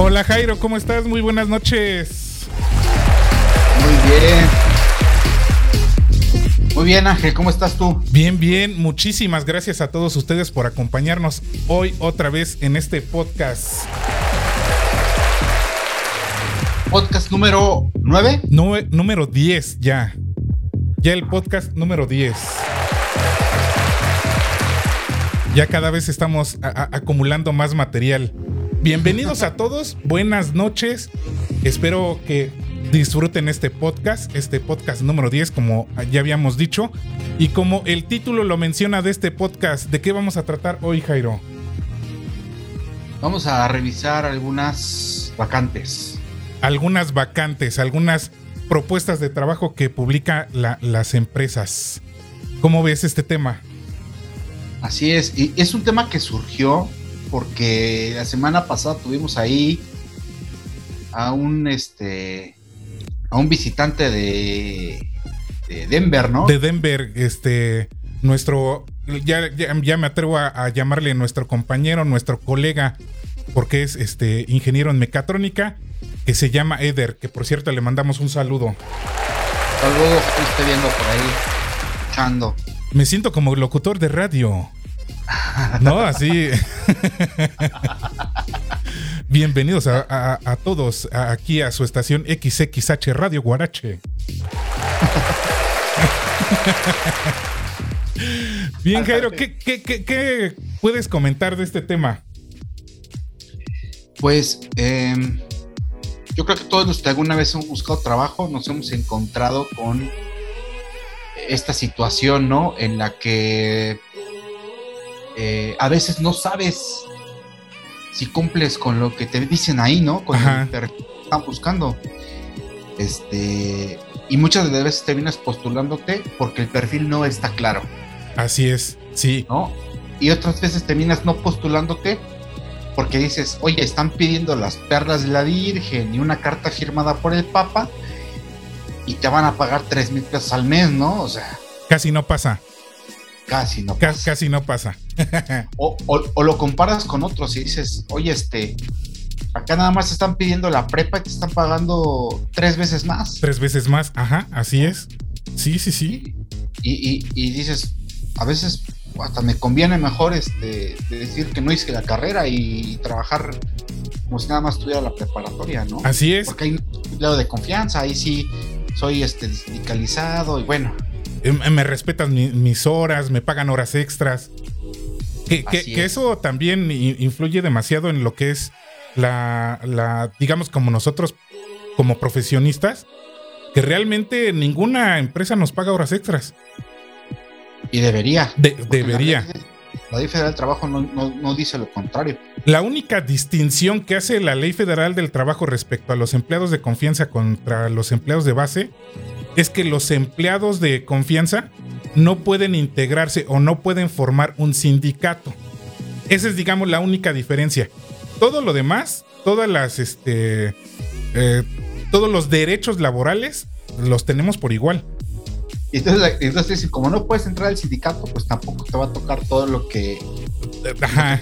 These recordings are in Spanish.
Hola Jairo, ¿cómo estás? Muy buenas noches. Muy bien. Muy bien Ángel, ¿cómo estás tú? Bien, bien. Muchísimas gracias a todos ustedes por acompañarnos hoy otra vez en este podcast. Podcast número 9. número 10 ya. Ya el podcast número 10. Ya cada vez estamos acumulando más material. Bienvenidos a todos, buenas noches. Espero que disfruten este podcast, este podcast número 10, como ya habíamos dicho. Y como el título lo menciona de este podcast, ¿de qué vamos a tratar hoy, Jairo? Vamos a revisar algunas vacantes. Algunas vacantes, algunas propuestas de trabajo que publican las empresas. ¿Cómo ves este tema? Así es, y es un tema que surgió porque la semana pasada tuvimos ahí a un este a un visitante de, Denver, ¿no? De Denver, este nuestro ya, ya, me atrevo a, llamarle nuestro compañero, nuestro colega, porque es este ingeniero en mecatrónica, que se llama Eder, que por cierto le mandamos un saludo. Saludos, estoy viendo por ahí, echando. Me siento como locutor de radio. No, así. Bienvenidos a, todos aquí a su estación XXH Radio Guarache. Bien, Jairo, ¿qué, puedes comentar de este tema? Pues em, yo creo que todos los que alguna vez hemos buscado trabajo nos hemos encontrado con esta situación, ¿no? En la que eh, a veces no sabes si cumples con lo que te dicen ahí, ¿no? Con lo que están buscando. Este, y muchas veces terminas postulándote porque el perfil no está claro. Así es, sí. ¿No? Y otras veces terminas no postulándote porque dices, oye, están pidiendo las perlas de la Virgen y una carta firmada por el Papa y te van a pagar tres mil pesos al mes, ¿no? O sea. Casi no pasa. Casi no pasa. Casi no pasa. o, lo comparas con otros y dices, oye, este, acá nada más están pidiendo la prepa y te están pagando tres veces más. Tres veces más, ajá, así es. Sí, sí, sí. Y, dices, a veces hasta me conviene mejor este, decir que no hice la carrera y trabajar como si nada más tuviera la preparatoria, ¿no? Así es. Porque hay un lado de confianza, ahí sí soy este sindicalizado y bueno, me respetan mis horas, me pagan horas extras. Que, eso también influye demasiado en lo que es la, la, digamos, como nosotros, como profesionistas, que realmente ninguna empresa nos paga horas extras. Y debería. debería. La ley, Federal del Trabajo no, no, dice lo contrario. La única distinción que hace la Ley Federal del Trabajo respecto a los empleados de confianza contra los empleados de base es que los empleados de confianza no pueden integrarse o no pueden formar un sindicato. Esa es, digamos, la única diferencia. Todo lo demás, todas las, este, eh, todos los derechos laborales los tenemos por igual. Entonces, entonces, como no puedes entrar al sindicato, pues tampoco te va a tocar todo lo que, Ajá.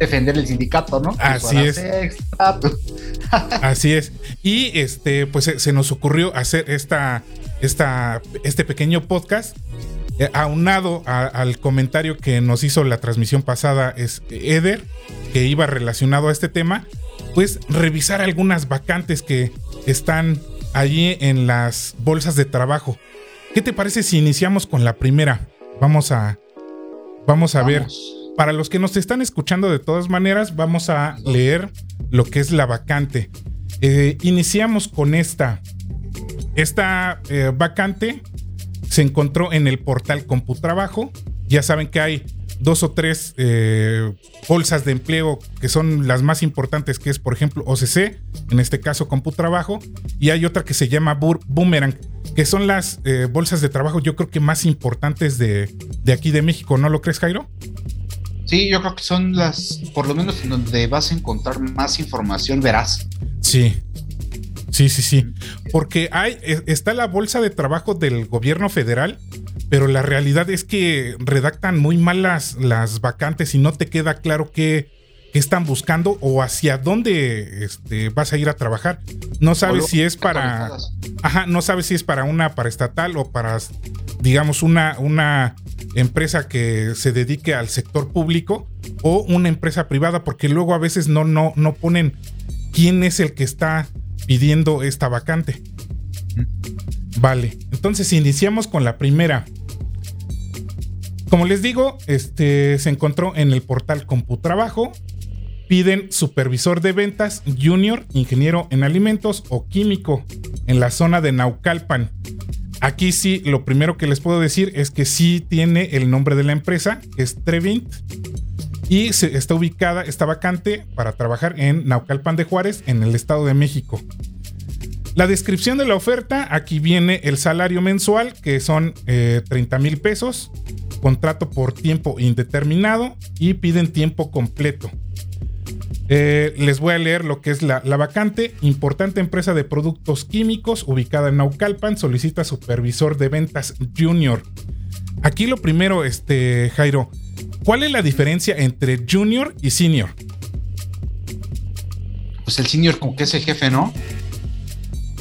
defender el sindicato, ¿no? Así es. Así es. Y este, pues se nos ocurrió hacer esta esta, este pequeño podcast. Eh, aunado al comentario que nos hizo la transmisión pasada es Eder, que iba relacionado a este tema, pues revisar algunas vacantes que están allí en las bolsas de trabajo. ¿Qué te parece si iniciamos con la primera? Vamos a, vamos a ver. Para los que nos están escuchando de todas maneras, vamos a leer lo que es la vacante. Eh, iniciamos con esta. Esta eh, vacante se encontró en el portal CompuTrabajo. Ya saben que hay dos o tres eh, bolsas de empleo que son las más importantes, que es por ejemplo OCC, en este caso CompuTrabajo, y hay otra que se llama Boomerang, que son las eh, bolsas de trabajo yo creo que más importantes de, de aquí de México, ¿no lo crees Jairo? Sí, yo creo que son las, por lo menos en donde vas a encontrar más información veraz. Sí, sí, sí, sí. Porque hay, e, está la bolsa de trabajo del gobierno federal, pero la realidad es que redactan muy mal las, las vacantes y no te queda claro qué, están buscando o hacia dónde este, vas a ir a trabajar. No sabes si es para. Ajá, no sabes si es para una para estatal o para, digamos, una, una empresa que se dedique al sector público o una empresa privada, porque luego a veces no, no, no ponen quién es el que está pidiendo esta vacante. Vale, entonces iniciamos con la primera. Como les digo, este se encontró en el portal CompuTrabajo. Piden supervisor de ventas junior, ingeniero en alimentos o químico en la zona de Naucalpan. Aquí sí, lo primero que les puedo decir es que sí tiene el nombre de la empresa, que es Trevint, y está ubicada, está vacante para trabajar en Naucalpan de Juárez, en el Estado de México. La descripción de la oferta, aquí viene el salario mensual, que son 30 eh, mil pesos, contrato por tiempo indeterminado y piden tiempo completo. Eh, les voy a leer lo que es la, vacante. Importante empresa de productos químicos ubicada en Naucalpan solicita supervisor de ventas junior. Aquí lo primero, este, Jairo, ¿cuál es la diferencia entre junior y senior? Pues el senior como que es el jefe, ¿no?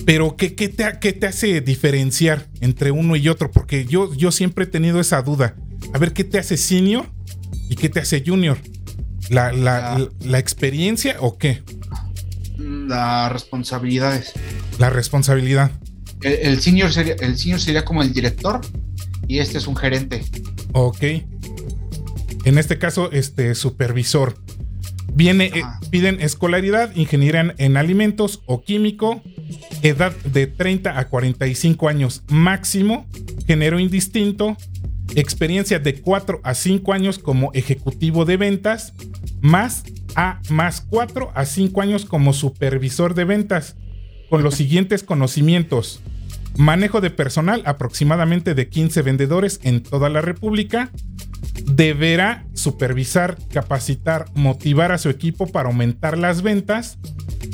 Pero ¿qué, te, ¿qué, te, hace diferenciar entre uno y otro? Porque yo, yo siempre he tenido esa duda. A ver, ¿qué te hace senior y qué te hace junior? ¿La, la, experiencia o qué? Las responsabilidades. La responsabilidad. El, senior sería, el senior sería como el director y este es un gerente. Ok. En este caso, este supervisor. Viene, eh, piden escolaridad, ingeniería en alimentos o químico, edad de 30 a 45 años máximo, género indistinto, experiencia de 4 a 5 años como ejecutivo de ventas, más a más 4 a 5 años como supervisor de ventas, con los siguientes conocimientos. Manejo de personal aproximadamente de 15 vendedores en toda la República. Deberá supervisar, capacitar, motivar a su equipo para aumentar las ventas,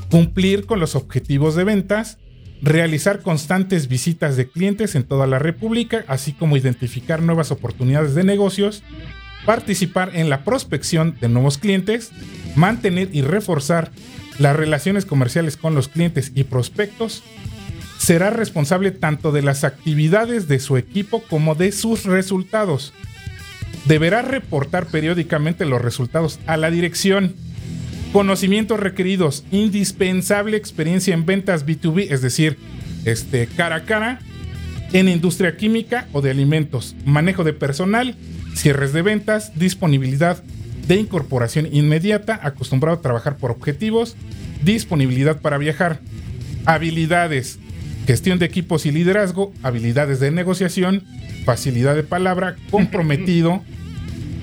cumplir con los objetivos de ventas, realizar constantes visitas de clientes en toda la República, así como identificar nuevas oportunidades de negocios, participar en la prospección de nuevos clientes, mantener y reforzar las relaciones comerciales con los clientes y prospectos, será responsable tanto de las actividades de su equipo como de sus resultados. Deberá reportar periódicamente los resultados a la dirección Conocimientos requeridos, indispensable experiencia en ventas B2B, es decir, este, cara a cara, en industria química o de alimentos, manejo de personal, cierres de ventas, disponibilidad de incorporación inmediata, acostumbrado a trabajar por objetivos, disponibilidad para viajar, habilidades, gestión de equipos y liderazgo, habilidades de negociación, facilidad de palabra, comprometido,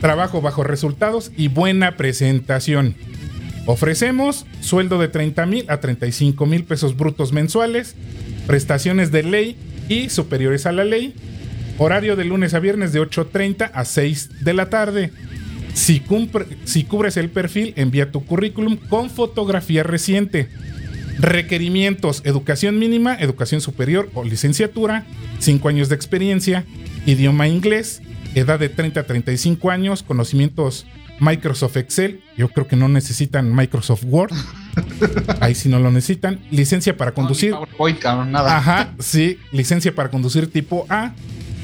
trabajo bajo resultados y buena presentación. Ofrecemos sueldo de 30 mil a 35 mil pesos brutos mensuales, prestaciones de ley y superiores a la ley, horario de lunes a viernes de 8.30 a 6 de la tarde. Si, cubres el perfil, envía tu currículum con fotografía reciente. Requerimientos, educación mínima, educación superior o licenciatura, 5 años de experiencia, idioma inglés, edad de 30 a 35 años, conocimientos Microsoft Excel, yo creo que no necesitan Microsoft Word. Ahí sí no lo necesitan. Licencia para conducir. nada. Ajá, sí. Licencia para conducir tipo A.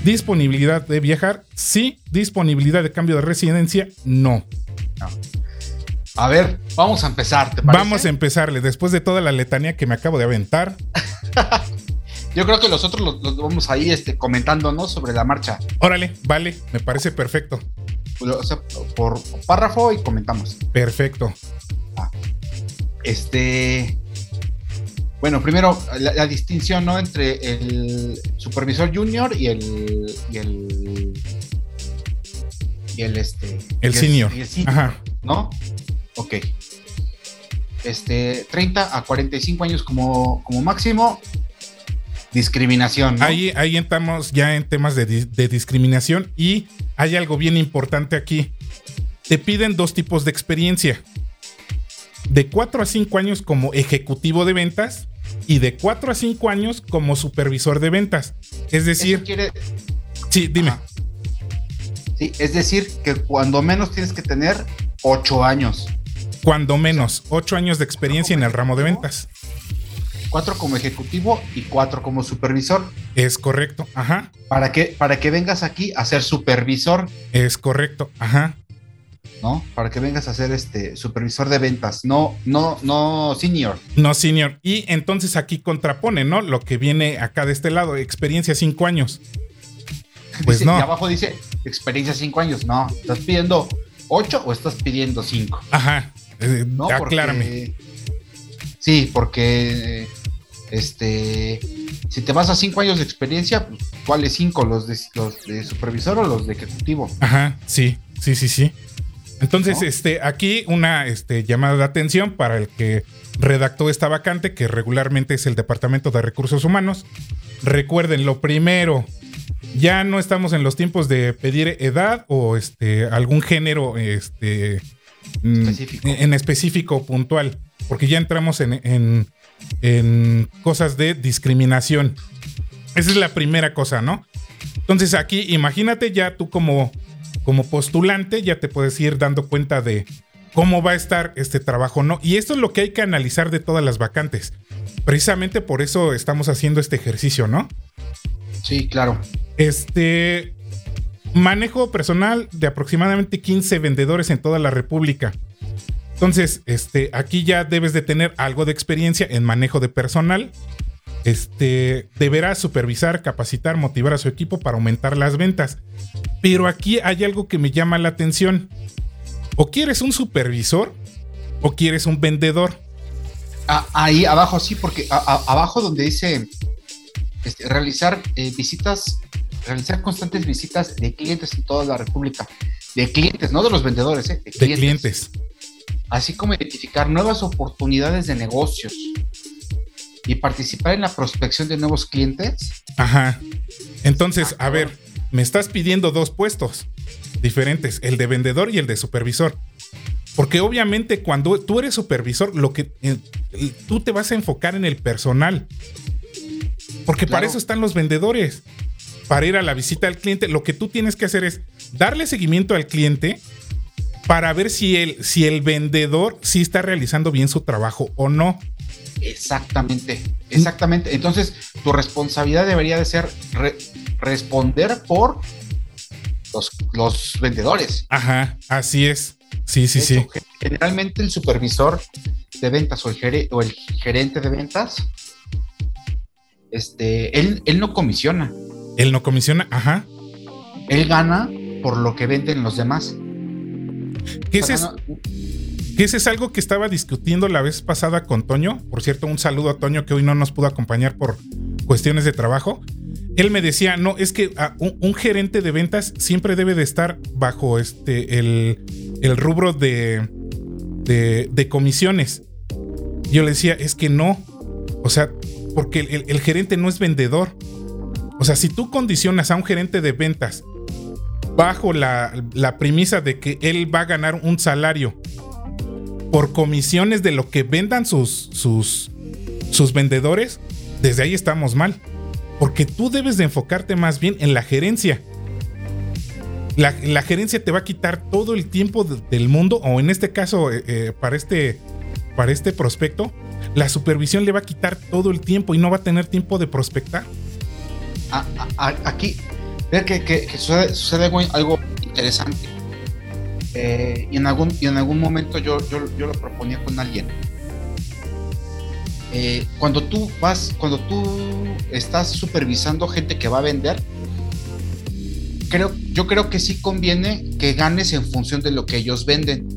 Disponibilidad de viajar, sí. Disponibilidad de cambio de residencia, no. A ver, vamos a empezar. Vamos a empezarle. Después de toda la letanía que me acabo de aventar. Yo creo que nosotros los, vamos ahí este, comentando, ¿no? Sobre la marcha. Órale, vale, me parece perfecto por párrafo y comentamos. Perfecto. Ah. Este. Bueno, primero la, distinción ¿no? entre el supervisor junior y el, y el, y el este. El y senior. y el senior, Ajá. ¿No? Ok. Este, 30 a 45 años como, como máximo. Discriminación. ¿no? Ahí, ahí entramos ya en temas de, de discriminación y hay algo bien importante aquí. Te piden dos tipos de experiencia. De 4 a 5 años como ejecutivo de ventas y de 4 a 5 años como supervisor de ventas. Es decir, quiere- sí, dime. Ajá. Sí, es decir, que cuando menos tienes que tener 8 años. Cuando menos 8 años de experiencia en el ramo de ventas. 4 como ejecutivo y 4 como supervisor. Es correcto, ajá. Para que, para que vengas aquí a ser supervisor, Es correcto, ajá. ¿no? Para que vengas a ser este supervisor de ventas, no, no, no senior. No, senior. Y entonces aquí contrapone, ¿no? Lo que viene acá de este lado, experiencia 5 años. Pues Dice- no. Y abajo dice experiencia 5 años. No, ¿estás pidiendo 8 o estás pidiendo 5? Ajá. Eh, No, aclárame. porque- Sí, porque este si te vas a 5 años de experiencia, pues, ¿cuáles 5? ¿Los de, ¿Los de supervisor o los de ejecutivo? Ajá, sí, sí, sí, sí. Entonces, ¿No? este, aquí una este, llamada de atención para el que redactó esta vacante, que regularmente es el Departamento de Recursos Humanos. Recuerden, lo primero, ya no estamos en los tiempos de pedir edad o este, algún género este, mm, Específico. en específico puntual, porque ya entramos en, en- en cosas de discriminación. Esa es la primera cosa, ¿no? Entonces aquí, imagínate ya tú como, como postulante, ya te puedes ir dando cuenta de cómo va a estar este trabajo, ¿no? Y esto es lo que hay que analizar de todas las vacantes. Precisamente por eso estamos haciendo este ejercicio, ¿no? Sí, claro. Este manejo personal de aproximadamente 15 vendedores en toda la República. Entonces, este, aquí ya debes de tener algo de experiencia en manejo de personal. Este, deberá supervisar, capacitar, motivar a su equipo para aumentar las ventas. Pero aquí hay algo que me llama la atención. O quieres un supervisor o quieres un vendedor. Ah, ahí abajo sí, porque a- a- abajo donde dice este, realizar eh, visitas, realizar constantes visitas de clientes en toda la República. De clientes, no de los vendedores, ¿eh? de, De clientes. Así como identificar nuevas oportunidades de negocios y participar en la prospección de nuevos clientes. Ajá. Entonces, a ver, me estás pidiendo dos puestos diferentes, el de vendedor y el de supervisor. Porque obviamente cuando tú eres supervisor, lo que eh, tú te vas a enfocar en el personal. Porque para eso están los vendedores. Para ir a la visita al cliente, lo que tú tienes que hacer es darle seguimiento al cliente para ver si el, si el vendedor sí está realizando bien su trabajo o no. Exactamente, exactamente. Entonces, tu responsabilidad debería de ser re- responder por los, los vendedores. Ajá, así es. Sí, sí, sí. Generalmente el supervisor de ventas o el, o el gerente de ventas, este, él, él no comisiona, Él no comisiona, ajá. él gana por lo que venden los demás. ¿Qué O sea, es, que ese es algo que estaba discutiendo la vez pasada con Toño. Por cierto, un saludo a Toño que hoy no nos pudo acompañar por cuestiones de trabajo. Él me decía, no, es que ah, un, un gerente de ventas siempre debe de estar bajo este el, el rubro de, de, de comisiones. Yo le decía, es que no. O sea, porque el, el- el gerente no es vendedor. O sea, si tú condicionas a un gerente de ventas bajo la, la premisa de que él va a ganar un salario por comisiones de lo que vendan sus, sus, sus vendedores, desde ahí estamos mal. Porque tú debes de enfocarte más bien en la gerencia. La, la gerencia te va a quitar todo el tiempo de- del mundo, o en este caso, eh, eh, para, este, para este prospecto, la supervisión le va a quitar todo el tiempo y no va a tener tiempo de prospectar. aquí, ver que, que- que sucede, sucede algo, algo interesante. Eh, y, en algún, y en algún momento yo, yo, yo lo proponía con alguien. Eh, cuando tú vas, cuando tú estás supervisando gente que va a vender, creo, yo creo que sí conviene que ganes en función de lo que ellos venden.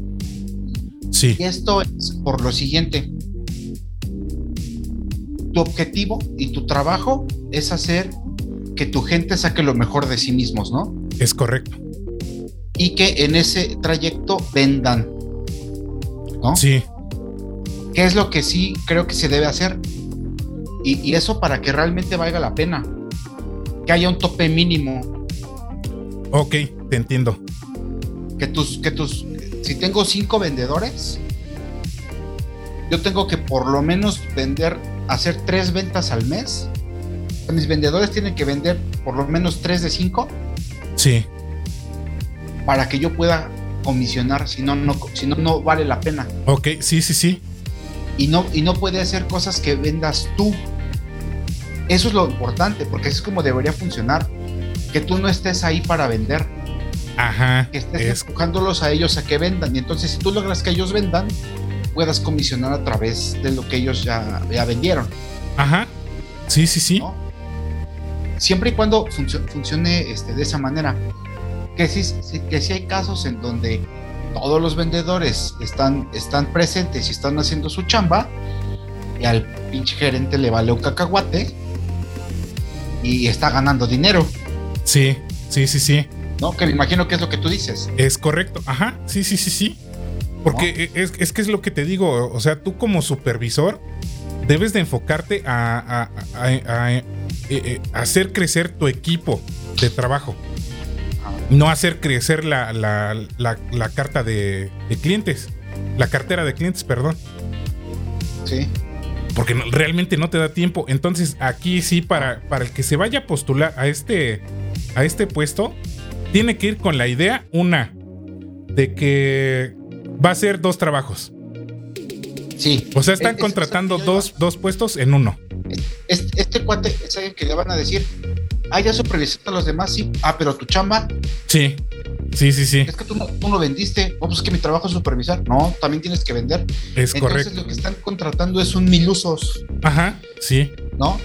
Sí, Y esto es por lo siguiente. Tu objetivo y tu trabajo es hacer que tu gente saque lo mejor de sí mismos, ¿no? es correcto. y que en ese trayecto vendan. ¿No? Sí. ¿Qué es lo que sí creo que se debe hacer? Y, y eso para que realmente valga la pena. Que haya un tope mínimo. Ok, te entiendo. Que tus, que tus, si tengo cinco vendedores, yo tengo que por lo menos vender, hacer tres ventas al mes. Mis vendedores tienen que vender por lo menos tres de cinco Sí. para que yo pueda comisionar, si no, no, si no, no vale la pena. Ok, sí, sí, sí. Y no, y no puede hacer cosas que vendas tú. Eso es lo importante, porque así es como debería funcionar. Que tú no estés ahí para vender, Ajá. que estés Es, empujándolos a ellos a que vendan. Y entonces, si tú logras que ellos vendan, puedas comisionar a través de lo que ellos ya, ya vendieron. ajá. Sí, sí, sí. ¿no? Siempre y cuando funcio- funcione este, de esa manera. Que sí, que sí hay casos en donde todos los vendedores están, están presentes y están haciendo su chamba y al pinche gerente le vale un cacahuate y está ganando dinero, Sí, sí, sí, sí. ¿no? Que me imagino que es lo que tú dices. Es correcto. Ajá. Sí, sí, sí, sí. Porque e, es, es que es lo que te digo. O sea, tú como supervisor debes de enfocarte a, a- a- a- a- eh, eh, hacer crecer tu equipo de trabajo. No hacer crecer la, la- la- la carta de, de clientes. La cartera de clientes, perdón. Sí. Porque no- realmente no te da tiempo. Entonces, aquí sí, para, para el que se vaya a postular a este, a este puesto, tiene que ir con la idea, una, de que va a ser dos trabajos. Sí. O sea, están Es- es- contratando dos, dos puestos en uno. Este, este cuate es alguien que le van a decir, ah, ya supervisaste a los demás, sí. Ah, pero tu chamba, Sí, sí, sí, sí. es que tú no, tú no vendiste. Oh, pues es que mi trabajo es supervisar. No, también tienes que vender. Es Entonces correcto. lo que están contratando es un mil usos, Ajá, sí, ¿no?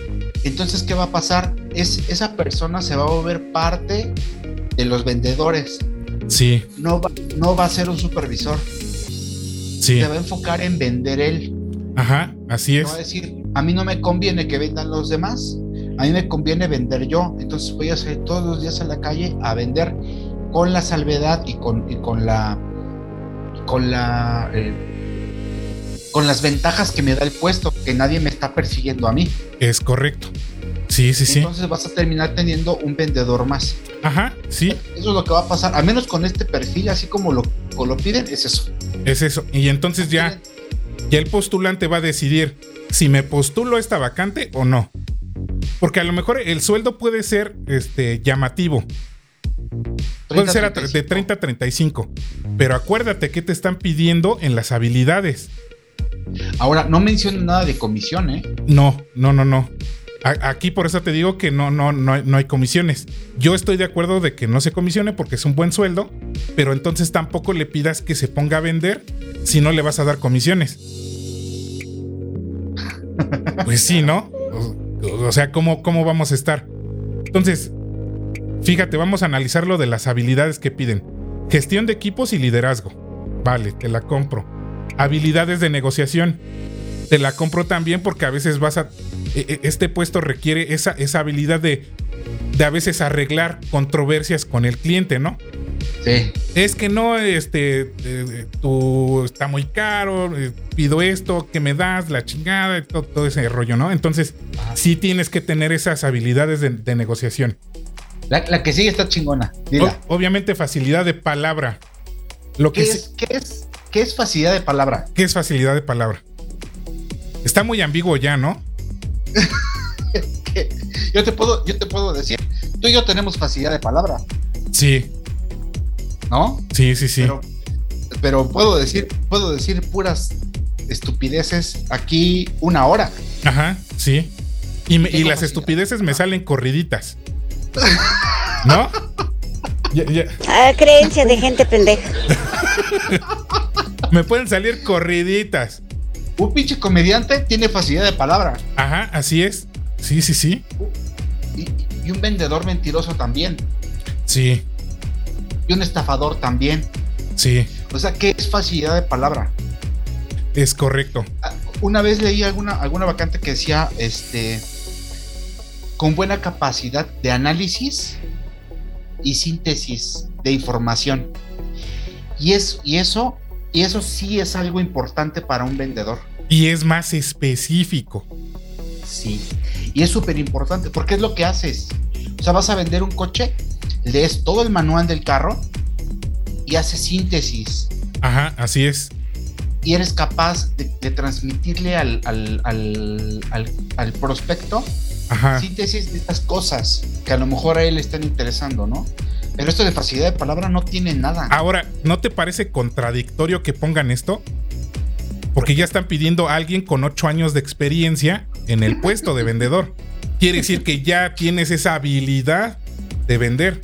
Entonces, ¿qué va a pasar? Es, esa persona se va a volver parte de los vendedores. sí, No va, no va a ser un supervisor. sí. Se va a enfocar en vender él. Ajá, así No va a es. decir, a mí no me conviene que vendan los demás. A mí me conviene vender yo. Entonces voy a salir todos los días a la calle a vender con la salvedad y con, y con la con la eh, con las ventajas que me da el puesto, que nadie me está persiguiendo a mí. Es correcto. Sí, sí, sí. Entonces vas a terminar teniendo un vendedor más. Ajá, sí. Eso es lo que va a pasar, al menos con este perfil, así como lo, como lo piden, es eso. Es eso. Y entonces ya, ya el postulante va a decidir si me postulo a esta vacante o no. Porque a lo mejor el sueldo puede ser este, llamativo. Puede ser de 30 a 35. Pero acuérdate que te están pidiendo en las habilidades. Ahora, no menciono nada de comisión, ¿eh? No, no, no, no. A- Aquí por eso te digo que no, no, no, no hay comisiones. Yo estoy de acuerdo de que no se comisione porque es un buen sueldo, pero entonces tampoco le pidas que se ponga a vender si no le vas a dar comisiones. Pues sí, ¿no? O, sea, ¿cómo, ¿cómo vamos a estar? Entonces, fíjate, vamos a analizar lo de las habilidades que piden. Gestión de equipos y liderazgo. Vale, te la compro. Habilidades de negociación. Te la compro también porque a veces vas a... e- e- Este puesto requiere esa, esa habilidad de, de a veces arreglar controversias con el cliente, ¿no? Sí. Es que no, este, eh, tú está muy caro, eh, pido esto, que me das, la chingada, todo, todo ese rollo, ¿no? Entonces, sí tienes que tener esas habilidades de, de negociación. La, la que sigue está chingona. Dila. O- obviamente, facilidad de palabra. Lo que ¿Qué, sí- es, qué, es, ¿Qué es facilidad de palabra? ¿Qué es facilidad de palabra? Está muy ambiguo ya, ¿no? Yo te puedo, yo te puedo decir, tú y yo tenemos facilidad de palabra, Sí, ¿no? sí, sí, sí. Pero, pero puedo decir, puedo decir puras estupideces aquí una hora. Ajá, sí. Y, me- y las estupideces me salen corriditas. ¿No? Ya- ya. Ah, creencia de gente pendeja. Me pueden salir corriditas. Un pinche comediante tiene facilidad de palabra Ajá, así es. Sí, sí, sí. y, y un vendedor mentiroso también Sí, y un estafador también. sí, O sea, ¿qué es facilidad de palabra? es correcto. Ah, Una vez leí alguna, alguna vacante que decía, este, con buena capacidad de análisis y síntesis de información. Y, es, y, eso, y eso sí es algo importante para un vendedor. Y es más específico. Sí. Y es súper importante porque es lo que haces. O sea, vas a vender un coche, lees todo el manual del carro y haces síntesis. Ajá, así es. Y eres capaz de, transmitirle al, al, al, prospecto síntesis de estas cosas que a lo mejor a él le están interesando, ¿no? Pero esto de facilidad de palabra no tiene nada. Ahora, ¿no te parece contradictorio que pongan esto? Porque ya están pidiendo a alguien con ocho años de experiencia en el puesto de vendedor. Quiere decir que ya tienes esa habilidad de vender.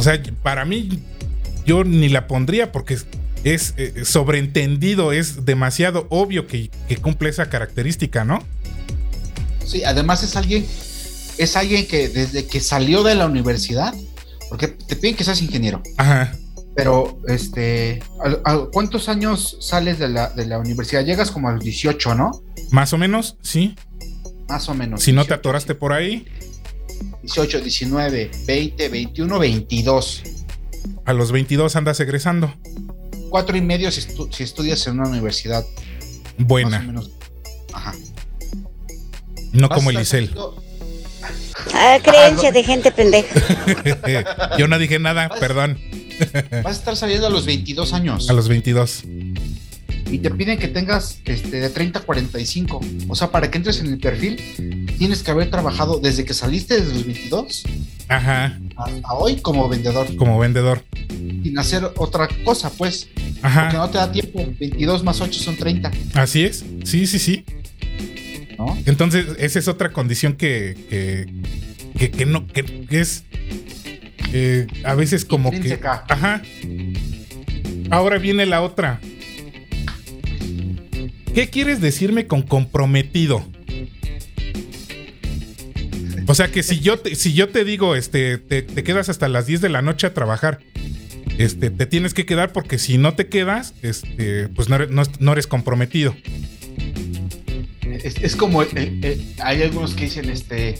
O sea, para mí yo ni la pondría porque es, eh, sobreentendido, es demasiado obvio que, cumple esa característica, ¿no? Sí, además es alguien, es alguien que desde que salió de la universidad, porque te piden que seas ingeniero. Ajá. Pero, este, cuántos años sales de la, de la universidad? Llegas como a los 18, ¿no? Más o menos, sí. Más o menos. Si no te atoraste por ahí. 18, 19, 20, 21, 22. A los 22 andas egresando. Cuatro y medio si, estudias en una universidad. Buena. Más o menos. Ajá. No como el Isel. Ah, creencia de gente pendeja. Yo no dije nada, perdón. Vas a estar saliendo a los 22 años. A los 22 y te piden que tengas este, de 30 a 45. O sea, para que entres en el perfil, tienes que haber trabajado desde que saliste desde los 22 Ajá. hasta hoy como vendedor. Como vendedor. Sin hacer otra cosa, pues. Ajá. Porque no te da tiempo. 22 más 8 son 30. Así es. Sí, sí, sí. ¿No? Entonces, esa es otra condición que, que, que, no, que, es eh, a veces como que. Ajá. Ahora viene la otra. ¿Qué quieres decirme con comprometido? O sea que si yo te, si yo te digo, este, te, quedas hasta las 10 de la noche a trabajar, este, te tienes que quedar porque si no te quedas, este, pues no eres, comprometido. Es, como, eh, eh, hay algunos que dicen, este,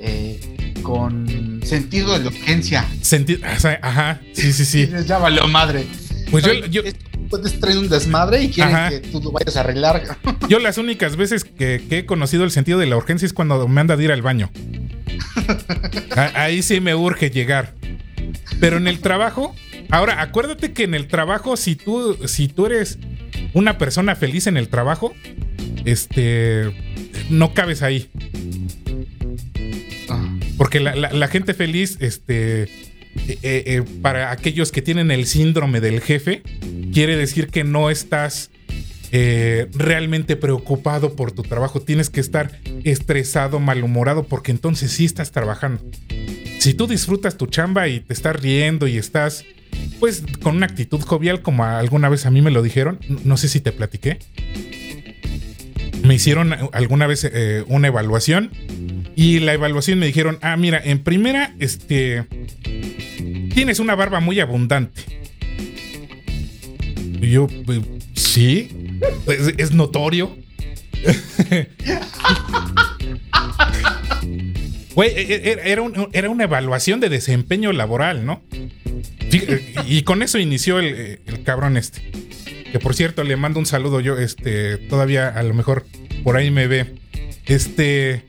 eh, con sentido de urgencia. Sentido, ajá, sí, sí, sí. Ya valió madre. Pues yo, puedes traer un desmadre y quieren que tú lo vayas a arreglar. Yo las únicas veces que, he conocido el sentido de la urgencia es cuando me anda de ir al baño. Ahí sí me urge llegar. Pero en el trabajo, ahora acuérdate que en el trabajo, si tú, si tú eres una persona feliz en el trabajo, este, no cabes ahí. Ah. Porque la, gente feliz, este, eh, eh, para aquellos que tienen el síndrome del jefe, quiere decir que no estás eh, realmente preocupado por tu trabajo. Tienes que estar estresado, malhumorado, porque entonces sí estás trabajando. Si tú disfrutas tu chamba y te estás riendo y estás, pues, con una actitud jovial, como alguna vez a mí me lo dijeron, no sé si te platiqué. Me hicieron alguna vez eh, una evaluación y la evaluación me dijeron, ah, mira, en primera, este, tienes una barba muy abundante yo, pues, sí, es, notorio. Güey, e, e, era, era, una evaluación de desempeño laboral, ¿no? Y con eso inició el, cabrón este. Que por cierto, le mando un saludo yo, este, todavía a lo mejor por ahí me ve. Este,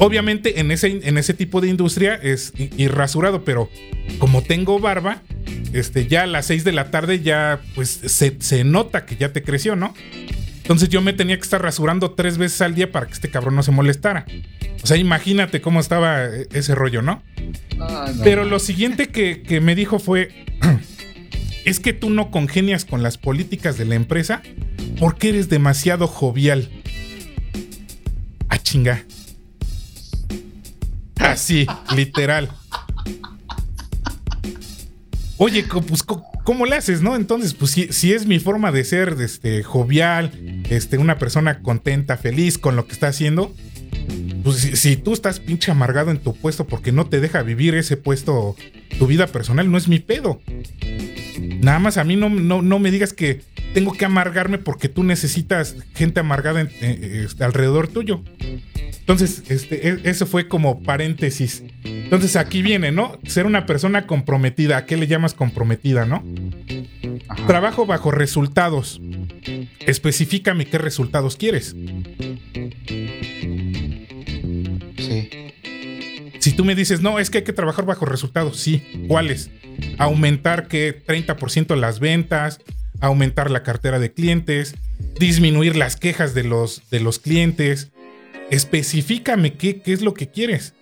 obviamente en ese, en ese tipo de industria es irrasurado, pero como tengo barba, este, ya a las 6 de la tarde ya pues se, nota que ya te creció, ¿no? Entonces yo me tenía que estar rasurando tres veces al día para que este cabrón no se molestara. O sea, imagínate cómo estaba e, ese rollo, ¿no? Pero lo siguiente que, que me dijo fue, es que tú no congenias con las políticas de la empresa porque eres demasiado jovial. A ah, chinga. Así, literal. Oye, pues, ¿cómo le haces, no? Entonces, pues, si, es mi forma de ser, este, jovial, este, una persona contenta, feliz con lo que está haciendo, pues, si, tú estás pinche amargado en tu puesto porque no te deja vivir ese puesto, tu vida personal, no es mi pedo. Nada más a mí no, no, me digas que tengo que amargarme porque tú necesitas gente amargada este, alrededor tuyo. Entonces, este, e- eso fue como paréntesis. Entonces aquí viene, ¿no? Ser una persona comprometida. ¿A qué le llamas comprometida, no? Ajá. Trabajo bajo resultados. Especifícame qué resultados quieres. Sí. Si tú me dices, no, es que hay que trabajar bajo resultados, sí. ¿Cuáles? Aumentar que 30% las ventas, aumentar la cartera de clientes, disminuir las quejas de los, de los clientes. Especifícame qué, qué es lo que quieres.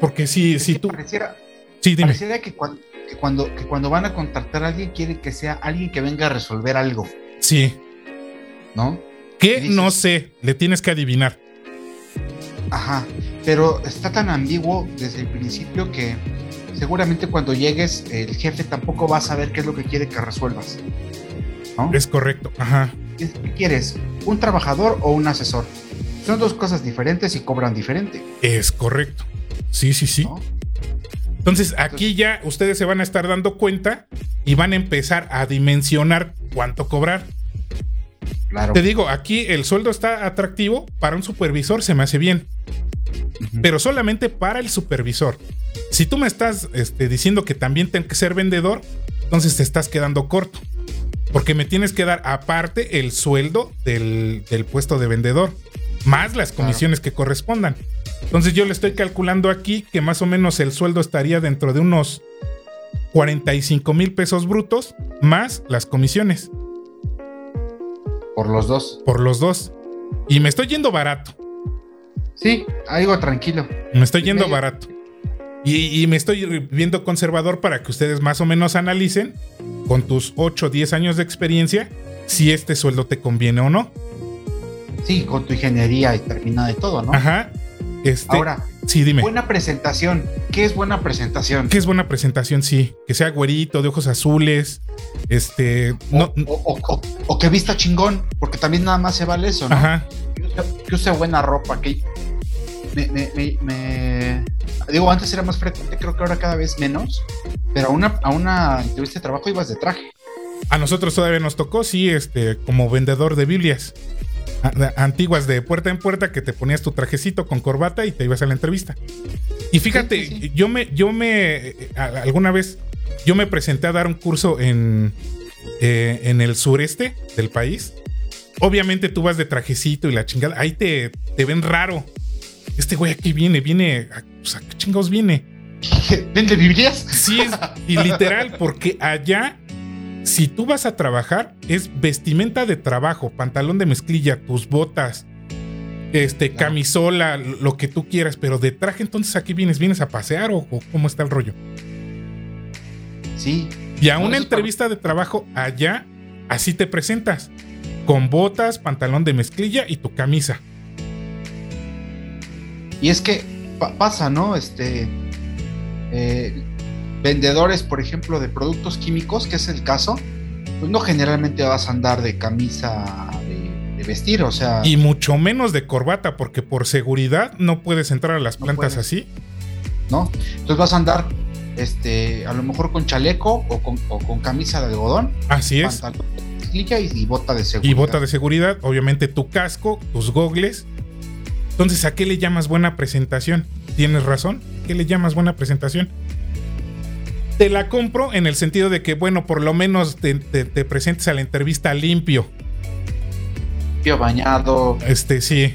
Porque si, si tú... Pareciera, Sí, dime. pareciera que, cuan- que cuando, que cuando van a contactar a alguien, quieren que sea alguien que venga a resolver algo, Sí. ¿no? ¿Qué? Dices- No sé. Le tienes que adivinar. Ajá. Pero está tan ambiguo desde el principio que seguramente cuando llegues, el jefe tampoco va a saber qué es lo que quiere que resuelvas. ¿No? Es correcto. Ajá. ¿Qué quieres? ¿Un trabajador o un asesor? Son dos cosas diferentes y cobran diferente. Es correcto. Sí, sí, sí. ¿no? Entonces aquí ya ustedes se van a estar dando cuenta y van a empezar a dimensionar cuánto cobrar. Claro. Te digo, aquí el sueldo está atractivo para un supervisor, se me hace bien, Pero solamente para el supervisor. Si tú me estás este, diciendo que también tengo que ser vendedor, entonces te estás quedando corto. Porque me tienes que dar aparte el sueldo del, del puesto de vendedor, más las Claro. comisiones que correspondan. Entonces yo le estoy calculando aquí que más o menos el sueldo estaría dentro de unos 45 mil pesos brutos, más las comisiones, Por los dos. por los dos. Y me estoy yendo barato. Sí, algo tranquilo. Me estoy yendo Medio. barato. Y, y me estoy viendo conservador para que ustedes más o menos analicen con tus 8 o 10 años de experiencia si este sueldo te conviene o no. Sí, con tu ingeniería y termina de todo, ¿no? Ajá. Este, Ahora, sí, dime. buena presentación. ¿Qué es buena presentación? ¿Qué es buena presentación? Sí. Que sea güerito, de ojos azules. Este. O, No, o- o- o- o que vista chingón, porque también nada más se vale eso, ¿no? ajá. Que use, que use buena ropa, que me, me- me- me- digo, antes era más frecuente, creo que ahora cada vez menos, pero a una, a una entrevista de trabajo ibas de traje. A nosotros todavía nos tocó, sí, este, como vendedor de Biblias. Antiguas de puerta en puerta que te ponías tu trajecito con corbata y te ibas a la entrevista. Y fíjate, Sí, sí, sí. yo me, yo me, alguna vez, yo me presenté a dar un curso en, eh, en el sureste del país. Obviamente tú vas de trajecito y la chingada, ahí te, te ven raro. Este güey aquí viene, viene, a, pues, ¿a qué chingados viene? ¿Vende Biblias? Sí, es, y literal, porque allá, si tú vas a trabajar, es vestimenta de trabajo, pantalón de mezclilla, tus botas, este, camisola, lo que tú quieras, pero de traje, entonces aquí vienes, vienes a pasear o, o cómo está el rollo. Sí. Y a No, una entrevista de trabajo allá, así te presentas, con botas, pantalón de mezclilla y tu camisa. Y es que pa- pasa, ¿no? Este. eh, vendedores, por ejemplo, de productos químicos, que es el caso, pues no generalmente vas a andar de camisa de, de vestir, o sea. Y mucho menos de corbata, porque por seguridad no puedes entrar a las No plantas así. ¿no? Entonces vas a andar, este, a lo mejor con chaleco o con, o con camisa de algodón, Así es. y, y bota de seguridad. y bota de seguridad, obviamente tu casco, tus gogles. Entonces, ¿a qué le llamas buena presentación? ¿Tienes razón? ¿Qué le llamas buena presentación? Te la compro en el sentido de que, bueno, por lo menos te, te- te presentes a la entrevista limpio. Limpio, bañado. Este, sí.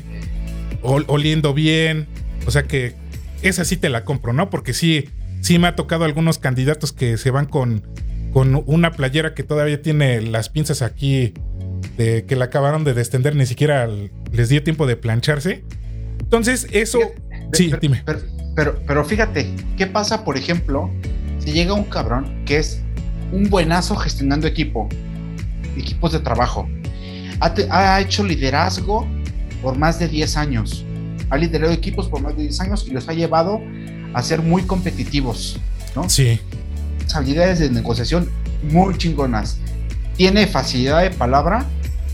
ol- oliendo bien. O sea que esa sí te la compro, ¿no? Porque sí, sí me ha tocado algunos candidatos que se van con, con una playera que todavía tiene las pinzas aquí, de, que la acabaron de descender, ni siquiera les dio tiempo de plancharse. Entonces, eso. Sí, pero, dime. Pero, pero, pero fíjate, ¿qué pasa, por ejemplo, si llega un cabrón que es un buenazo gestionando equipo, equipos de trabajo? Ha, te- ha hecho liderazgo por más de 10 años. Ha liderado equipos por más de 10 años y los ha llevado a ser muy competitivos, ¿no? Sí, habilidades de negociación muy chingonas. Tiene facilidad de palabra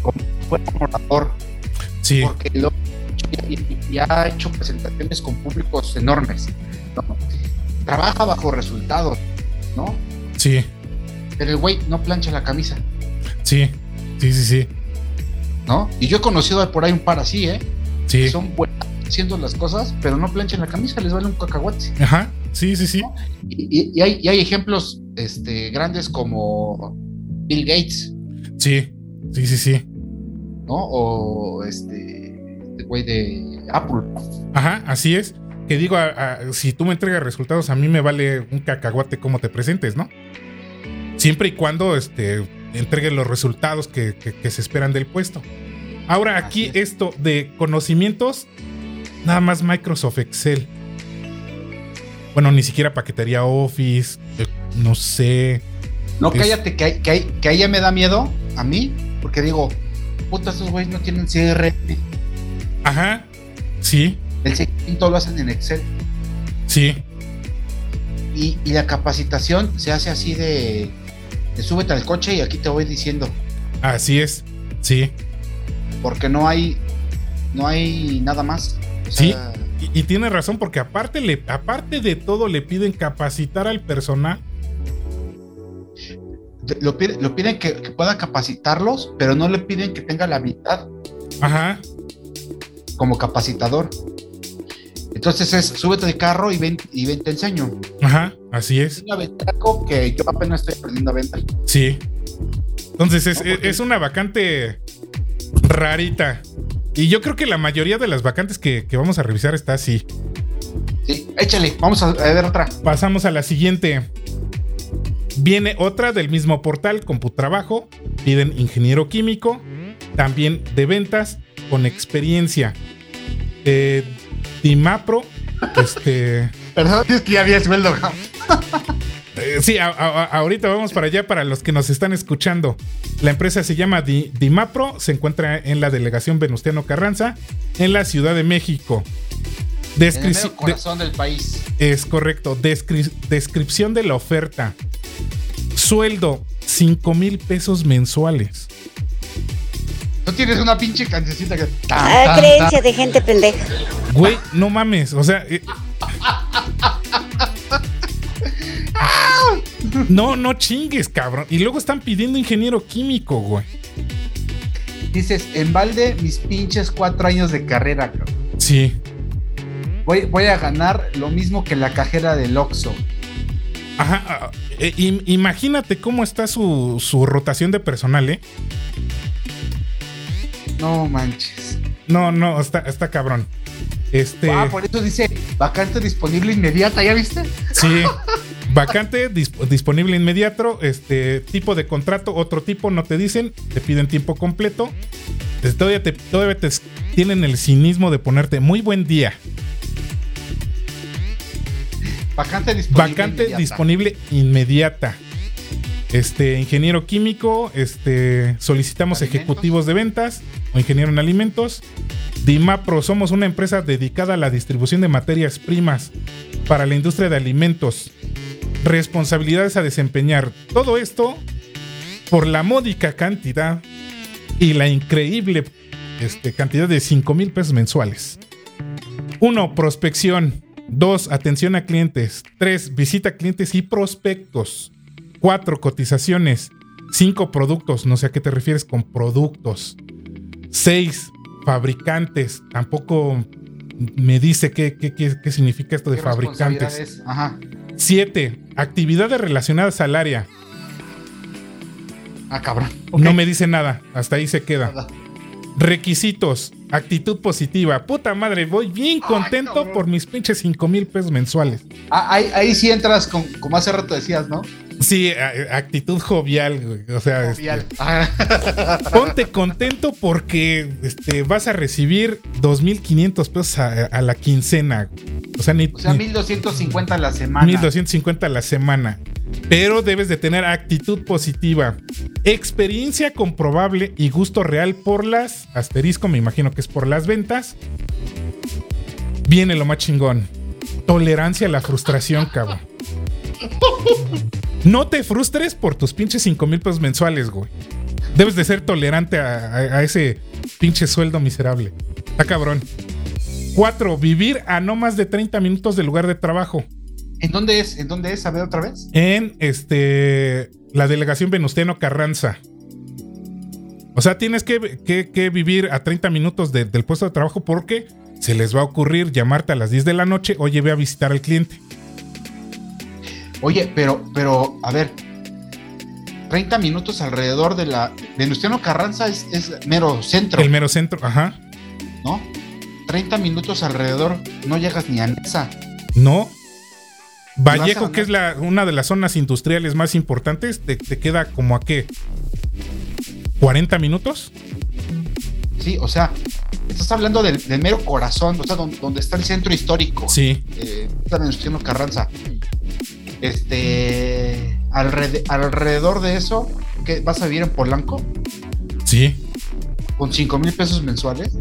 como buen orador, sí, porque lo y, y- y ha hecho presentaciones con públicos enormes. ¿no? Trabaja bajo resultados, ¿no? sí, Pero el güey no plancha la camisa, sí, sí, sí, sí. ¿no? Y yo he conocido por ahí un par así, ¿eh? Sí. Son buenas haciendo las cosas, pero no planchan la camisa, les vale un cacahuate. Ajá. Sí, sí, sí. Y hay, y hay ejemplos este, grandes como Bill Gates, Sí. Sí, sí, sí. ¿no? O este, este güey de Apple. Ajá, así es. Que digo, a- a- si tú me entregas resultados, a mí me vale un cacahuate cómo te presentes, ¿no? Siempre y cuando este, entregues los resultados que, que- que se esperan del puesto. Ahora, aquí es. esto de conocimientos, nada más Microsoft Excel. Bueno, ni siquiera paquetería Office, eh, no sé. No, Es- cállate, que, ahí- que, que me da miedo a mí, porque digo, puta, esos güeyes no tienen CRM. Ajá, sí, El seguimiento lo hacen en Excel. sí, Y, y la capacitación se hace así de, de súbete al coche y aquí te voy diciendo, así es, sí. porque no hay, no hay nada más. O Sí. Y, y tiene razón, porque aparte, le, aparte de todo, le piden capacitar al personal. lo, pide- lo piden que, que pueda capacitarlos, pero no le piden que tenga la habilidad Ajá, como capacitador. Entonces es, súbete al carro y ven, y ven, te enseño. ajá, así es. Una ventaco que yo apenas estoy aprendiendo a vender. Sí. Entonces es, No, es una vacante rarita. Y yo creo que la mayoría de las vacantes que, que vamos a revisar está así. Sí, échale, vamos a, a ver otra. Pasamos a la siguiente. Viene otra del mismo portal, Computrabajo. Piden ingeniero químico, también de ventas con experiencia. Eh, Dimapro, este. Perdón, es que ya había sueldo. Eh, sí, a- a- a- ahorita vamos para allá para los que nos están escuchando. La empresa se llama Di- Dimapro, se encuentra en la delegación Venustiano Carranza, en la Ciudad de México. En el corazón del país. es correcto. Descri- descripción de la oferta. Sueldo, 5 mil pesos mensuales. Tú tienes una pinche cancioncita que. tan, Ah, tan, creencia de gente pendeja. Güey, no mames. O sea. eh, No, no chingues, cabrón. Y luego están pidiendo ingeniero químico, güey. Dices, en balde mis pinches cuatro años de carrera, cabrón. Sí. Voy, voy a ganar lo mismo que la cajera del Oxxo. Ajá. ah, eh, im- imagínate cómo está su, su rotación de personal, ¿eh? No manches. No, no, está, está cabrón. Este. Ah, por eso dice vacante disponible inmediata, ¿ya viste? Sí. Vacante disp- disponible inmediato. Este tipo de contrato, otro tipo, no te dicen, te piden tiempo completo. Este, Todavía te, todavía te tienen el cinismo de ponerte muy buen día. Vacante disponible. Vacante inmediata. disponible inmediata. Este, ingeniero químico, este, solicitamos ¿Alimentos? ejecutivos de ventas o ingeniero en alimentos. Dimapro, somos una empresa dedicada a la distribución de materias primas para la industria de alimentos. Responsabilidades a desempeñar. Todo esto por la módica cantidad y la increíble este, cantidad de 5 mil pesos mensuales. 1. Prospección. 2. Atención a clientes. 3. Visita a clientes y prospectos. 4. Cotizaciones. 5. Productos. No sé a qué te refieres con productos. 6. Fabricantes. Tampoco me dice qué, qué- qué- qué significa esto de ¿Qué fabricantes. Ajá. 7. Actividades relacionadas al área. Ah, cabrón. No me dice nada. Hasta ahí se queda. Nada. Requisitos. Actitud positiva. Puta madre, voy bien contento por mis pinches 5 mil pesos mensuales. Ah, ahí, ahí sí entras con, como hace rato decías, ¿no? Sí, actitud jovial, güey. O sea, este, Jovial. Ah, ponte contento porque este, vas a recibir 2.500 pesos a, a la quincena. O sea, ni, o sea, ni 1250 a la semana. 1.250 a la semana. Pero debes de tener actitud positiva, experiencia comprobable y gusto real por las, asterisco, me imagino que es por las ventas. Viene lo más chingón. Tolerancia a la frustración, cabrón. No te frustres por tus pinches 5 mil pesos mensuales, güey. Debes de ser tolerante a, a- a ese pinche sueldo miserable. Está cabrón. 4. Vivir a no más de 30 minutos del lugar de trabajo. ¿En dónde es? ¿En dónde es? A ver otra vez. En este la delegación Venustiano Carranza. O sea, tienes que, que- que vivir a 30 minutos de- del puesto de trabajo porque se les va a ocurrir llamarte a las 10 de la noche, oye, ve a visitar al cliente. Oye, pero, pero, a ver, 30 minutos alrededor de la. Venustiano Carranza es, es mero centro, El mero centro, ajá. ¿no? 30 minutos alrededor, no llegas ni a Nesa. No. Vallejo, que es la, una de las zonas industriales más importantes, te, te queda como a qué? ¿40 minutos? Sí, o sea, estás hablando del, del mero corazón, o sea, donde, donde está el centro histórico. Sí. eh, está Venustiano Carranza. Este. alrede- alrededor de eso, ¿qué, ¿vas a vivir en Polanco? Sí. ¿Con 5 mil pesos mensuales?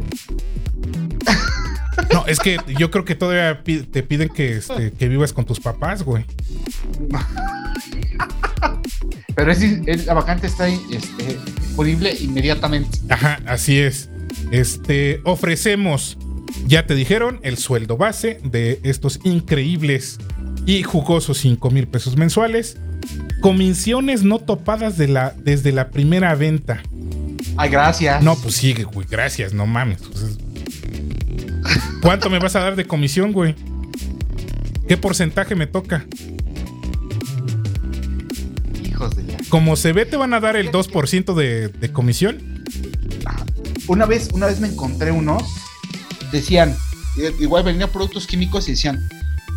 No, es que yo creo que todavía te piden que, este, que vivas con tus papás, güey. Pero es, es- la vacante está ahí, este, disponible inmediatamente. Ajá, así es. Este, ofrecemos, ya te dijeron, el sueldo base de estos increíbles y jugosos 5 mil pesos mensuales. Comisiones no topadas de la, desde la primera venta. Ay, gracias. No, pues sigue, güey. Gracias, no mames. Pues es- ¿Cuánto me vas a dar de comisión, güey? ¿Qué porcentaje me toca? Hijos de la. Como se ve, te van a dar el 2% de, de comisión. Una vez, una vez me encontré unos, decían, eh, igual venían productos químicos y decían,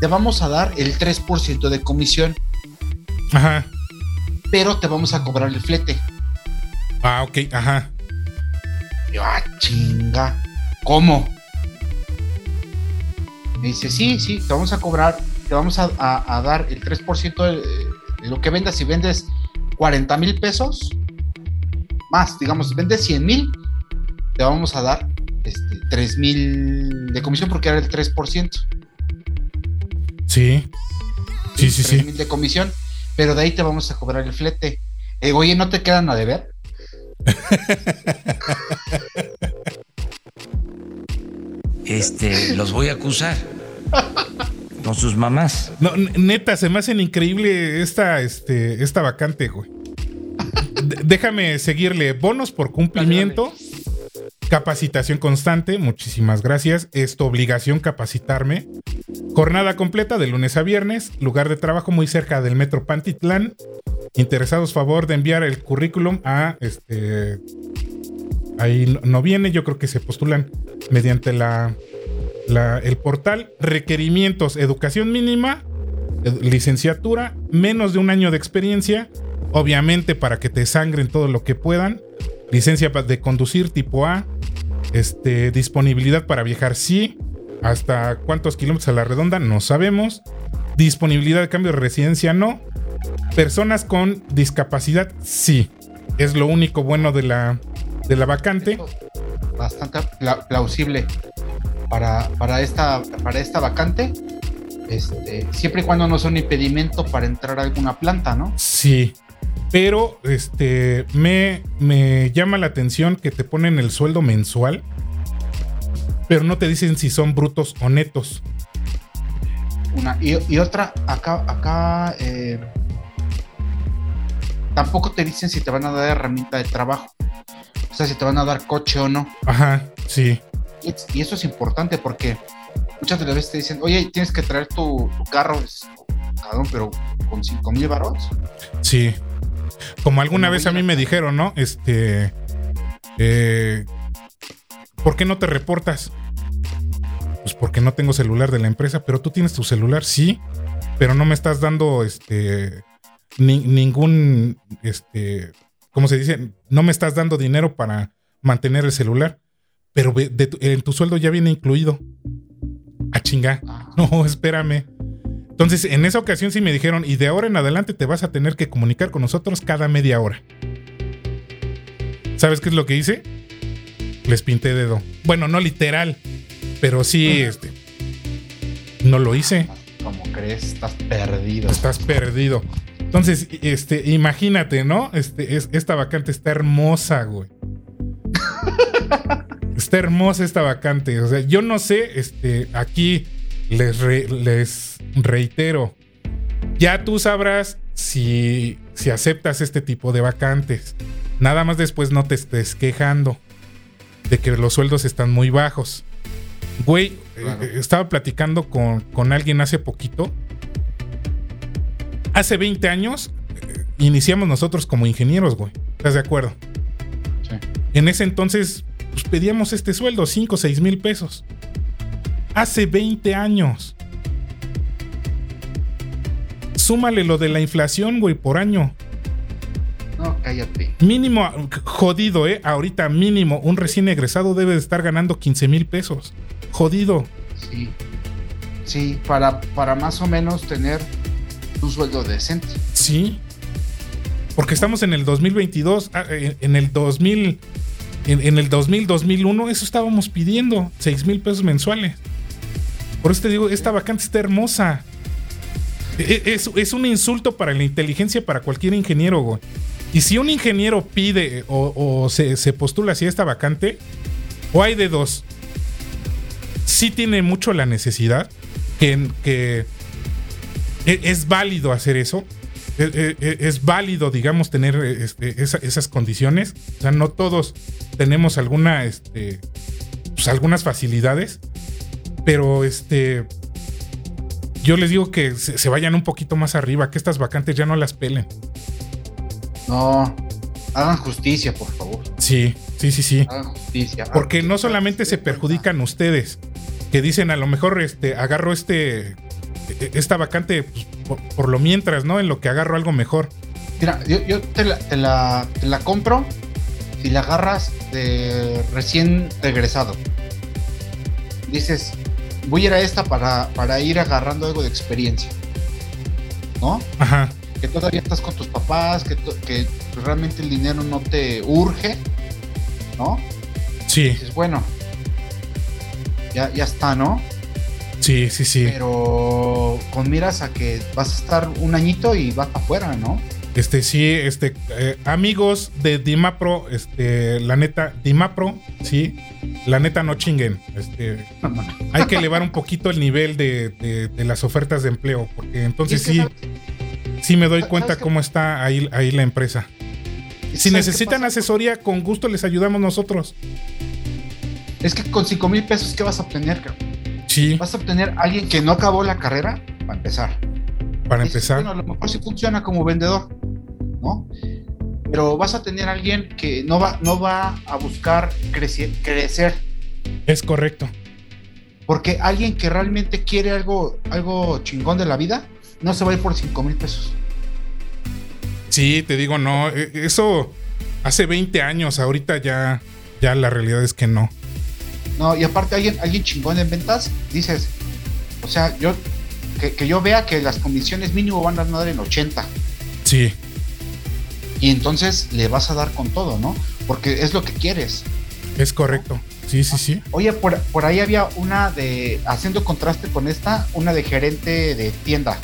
te vamos a dar el 3% de comisión, Ajá. pero te vamos a cobrar el flete. Ah, ok, ajá. Yo, ah, chinga. ¿Cómo? Me dice, sí, sí, te vamos a cobrar, te vamos a, a- a dar el 3% de, de lo que vendas. Si vendes 40 mil pesos, más, digamos, si vendes 100 mil, te vamos a dar este, 3 mil de comisión porque era el 3%. Sí. Sí, sí, 3 sí. de comisión, pero de ahí te vamos a cobrar el flete. Eh, oye, ¿no te quedan a deber? este, los voy a acusar con sus mamás. No, neta, se me hacen increíble esta, este, esta vacante, güey. D- déjame seguirle. Bonos por cumplimiento. Capacitación constante. Muchísimas gracias. Es tu obligación capacitarme. Jornada completa de lunes a viernes. Lugar de trabajo muy cerca del Metro Pantitlán. Interesados, favor de enviar el currículum a este. Ahí no- viene, yo creo que se postulan mediante la, el portal. Requerimientos: educación mínima, licenciatura, menos de un año de experiencia, obviamente para que te sangren todo lo que puedan. Licencia de conducir tipo A, este, disponibilidad para viajar sí, hasta cuántos kilómetros a la redonda no sabemos. Disponibilidad de cambio de residencia no. Personas con discapacidad sí. Es lo único bueno de la, de la vacante. Bastante pla- plausible para, para, esta, para esta vacante. Este, siempre y cuando no sea un impedimento para entrar a alguna planta, ¿no? Sí. Pero este me, me llama la atención que te ponen el sueldo mensual. Pero no te dicen si son brutos o netos. Una. Y, y otra, acá, acá eh, tampoco te dicen si te van a dar herramienta de trabajo. O sea, si te van a dar coche o no. Ajá, sí. Y, es- y eso es importante porque muchas de las veces te dicen, oye, tienes que traer tu, tu carro, Es, cabrón, pero con 5 mil baros. Sí. Como alguna vez a mí me dijeron, ¿no? Este. eh, ¿Por qué no te reportas? Pues porque no tengo celular de la empresa, pero tú tienes tu celular, sí. Pero no me estás dando este. ni- ningún. Este. ¿Cómo se dice? No me estás dando dinero para mantener el celular. Pero de tu- en tu sueldo ya viene incluido. A chinga. Ah, No, espérame. Entonces, en esa ocasión sí me dijeron, y de ahora en adelante te vas a tener que comunicar con nosotros cada media hora. ¿Sabes qué es lo que hice? Les pinté dedo. Bueno, no literal, pero sí, este. No lo hice. como crees, estás perdido. Estás perdido. Entonces, este, imagínate, ¿no? Este, es, esta vacante está hermosa, güey. Está hermosa esta vacante. O sea, yo no sé, este, aquí les, re- les reitero. Ya tú sabrás si, si aceptas este tipo de vacantes. Nada más después no te estés quejando de que los sueldos están muy bajos. Güey, Claro. eh, estaba platicando con, con alguien hace poquito. Hace 20 años eh, iniciamos nosotros como ingenieros, güey. ¿Estás de acuerdo? Sí. En ese entonces pues, pedíamos este sueldo, 5 o 6 mil pesos. Hace 20 años. Súmale lo de la inflación, güey, por año. No, cállate. Mínimo, jodido, ¿eh? Ahorita mínimo, un recién egresado debe de estar ganando 15 mil pesos. Jodido. Sí. Sí, para, para más o menos tener un sueldo decente. Sí. Porque estamos en el 2022, ah, en, en el 2000, en, en el 2000, 2001, eso estábamos pidiendo, 6 mil pesos mensuales. Por eso te digo, esta vacante está hermosa. E- Es, es un insulto para la inteligencia para cualquier ingeniero, güey. Y si un ingeniero pide o, se, postula hacia esta vacante, o hay de dos. Sí tiene mucho la necesidad, que, e- es válido hacer eso. E- Es, válido, digamos, tener este, esa- esas condiciones. O sea, no todos tenemos alguna, este, pues, algunas facilidades. Pero este, yo les digo que se, se vayan un poquito más arriba, que estas vacantes ya no las pelen. No, hagan justicia, por favor. Sí, sí, sí, sí. Hagan justicia. Porque no justicia. solamente se perjudican ustedes, que dicen a lo mejor este, agarro este esta vacante pues, por, por lo mientras, ¿no? En lo que agarro algo mejor. Mira, yo, yo te, la, te, la, te la compro si la agarras de recién regresado. Dices, voy a ir a esta para, para ir agarrando algo de experiencia. ¿No? Ajá. Que todavía estás con tus papás, que, que realmente el dinero no te urge. ¿No? Sí, Dices, bueno, ya, ya está, ¿no? sí, sí, sí. Pero con miras a que vas a estar un añito y vas para afuera, ¿no? Este, sí, este, eh, amigos de Dimapro, este, la neta, Dimapro, sí, la neta no chinguen. Este, hay que elevar un poquito el nivel de, de- de las ofertas de empleo, porque entonces sí, sí me doy ¿sabes cuenta cómo está ahí, ahí la empresa. Si ¿Sabes qué necesitan asesoría, con gusto les ayudamos nosotros. Es que con 5 mil pesos, ¿qué vas a obtener? cabrón? Sí, Vas a obtener a alguien que no acabó la carrera para empezar. para empezar. Bueno, a lo mejor sí funciona como vendedor, ¿no? Pero vas a tener a alguien que no va, no va a buscar creci- crecer. Es correcto. Porque alguien que realmente quiere algo, algo chingón de la vida, no se va a ir por 5 mil pesos. Sí, te digo, no. eh, Eso hace 20 años, ahorita ya, ya la realidad es que no. No, y aparte alguien, alguien chingón en ventas, dices, o sea, yo que, que yo vea que las comisiones mínimo van a andar en 80. Sí, Y entonces le vas a dar con todo, ¿no? Porque es lo que quieres. es correcto. Sí, sí, sí. Oye, por, por ahí había una de, haciendo contraste con esta, una de gerente de tienda.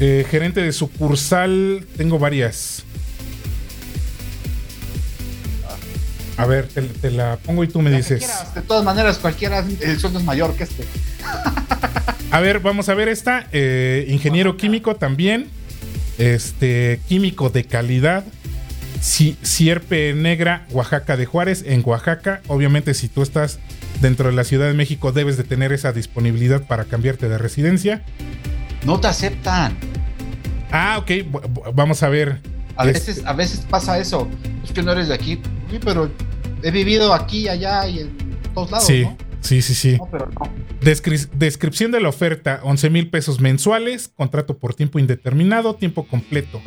Eh, gerente de sucursal, tengo varias. A ver, te, te la pongo y tú me La dices. quieras. De todas maneras, cualquiera, el sueldo es mayor que este. A ver, vamos a ver esta. Eh, ingeniero químico también. Este, químico de calidad. Ci- Sierpe Negra, Oaxaca de Juárez, en Oaxaca. Obviamente, si tú estás dentro de la Ciudad de México, debes de tener esa disponibilidad para cambiarte de residencia. No te aceptan. Ah, ok. Vamos a ver. A Este- veces, a veces pasa eso. Es que no eres de aquí. Sí, pero he vivido aquí, allá y en todos lados, Sí, ¿no? Sí, sí, sí. No, pero no. Descri- descripción de la oferta: 11 mil pesos mensuales, contrato por tiempo indeterminado, tiempo completo.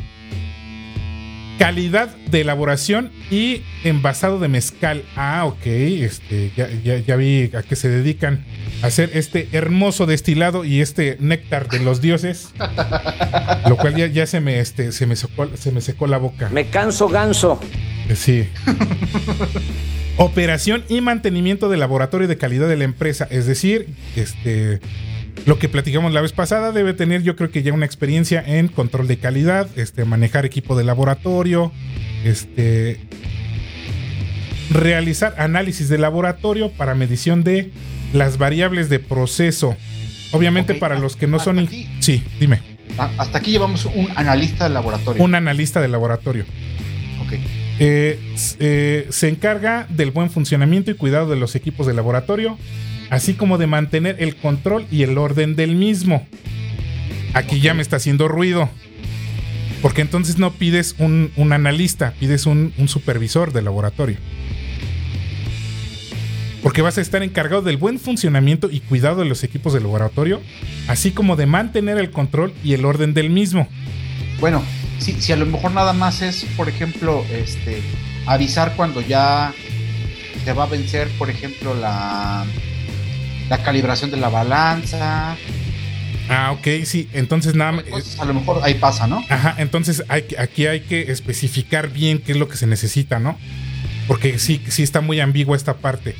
Calidad de elaboración y envasado de mezcal. Ah, ok. Este, ya, ya- ya vi a qué se dedican a hacer este hermoso destilado y este néctar de los dioses. Lo cual ya, ya se, me, este, se, me secó, se me secó la boca. Me canso ganso. Sí. Operación y mantenimiento del laboratorio de calidad de la empresa. Es decir, este. Lo que platicamos la vez pasada debe tener, yo creo que ya una experiencia en control de calidad, este, manejar equipo de laboratorio, este, realizar análisis de laboratorio para medición de las variables de proceso. Obviamente para los que no son... aquí. Sí, dime. Hasta aquí llevamos un analista de laboratorio. Un analista de laboratorio. Ok. Eh, eh, se encarga del buen funcionamiento y cuidado de los equipos de laboratorio, así como de mantener el control y el orden del mismo. Aquí ya me está haciendo ruido. Porque entonces no pides un, analista, pides un, supervisor de laboratorio. Porque vas a estar encargado del buen funcionamiento y cuidado de los equipos de laboratorio, así como de mantener el control y el orden del mismo. Bueno, si, si a lo mejor nada más es, por ejemplo, este avisar cuando ya te va a vencer, por ejemplo, la, la calibración de la balanza. Ah, ok, sí. Entonces nada. Entonces, a lo mejor ahí pasa, ¿no? Ajá, entonces hay, aquí hay que especificar bien qué es lo que se necesita, ¿no? Porque sí, sí está muy ambigua esta parte.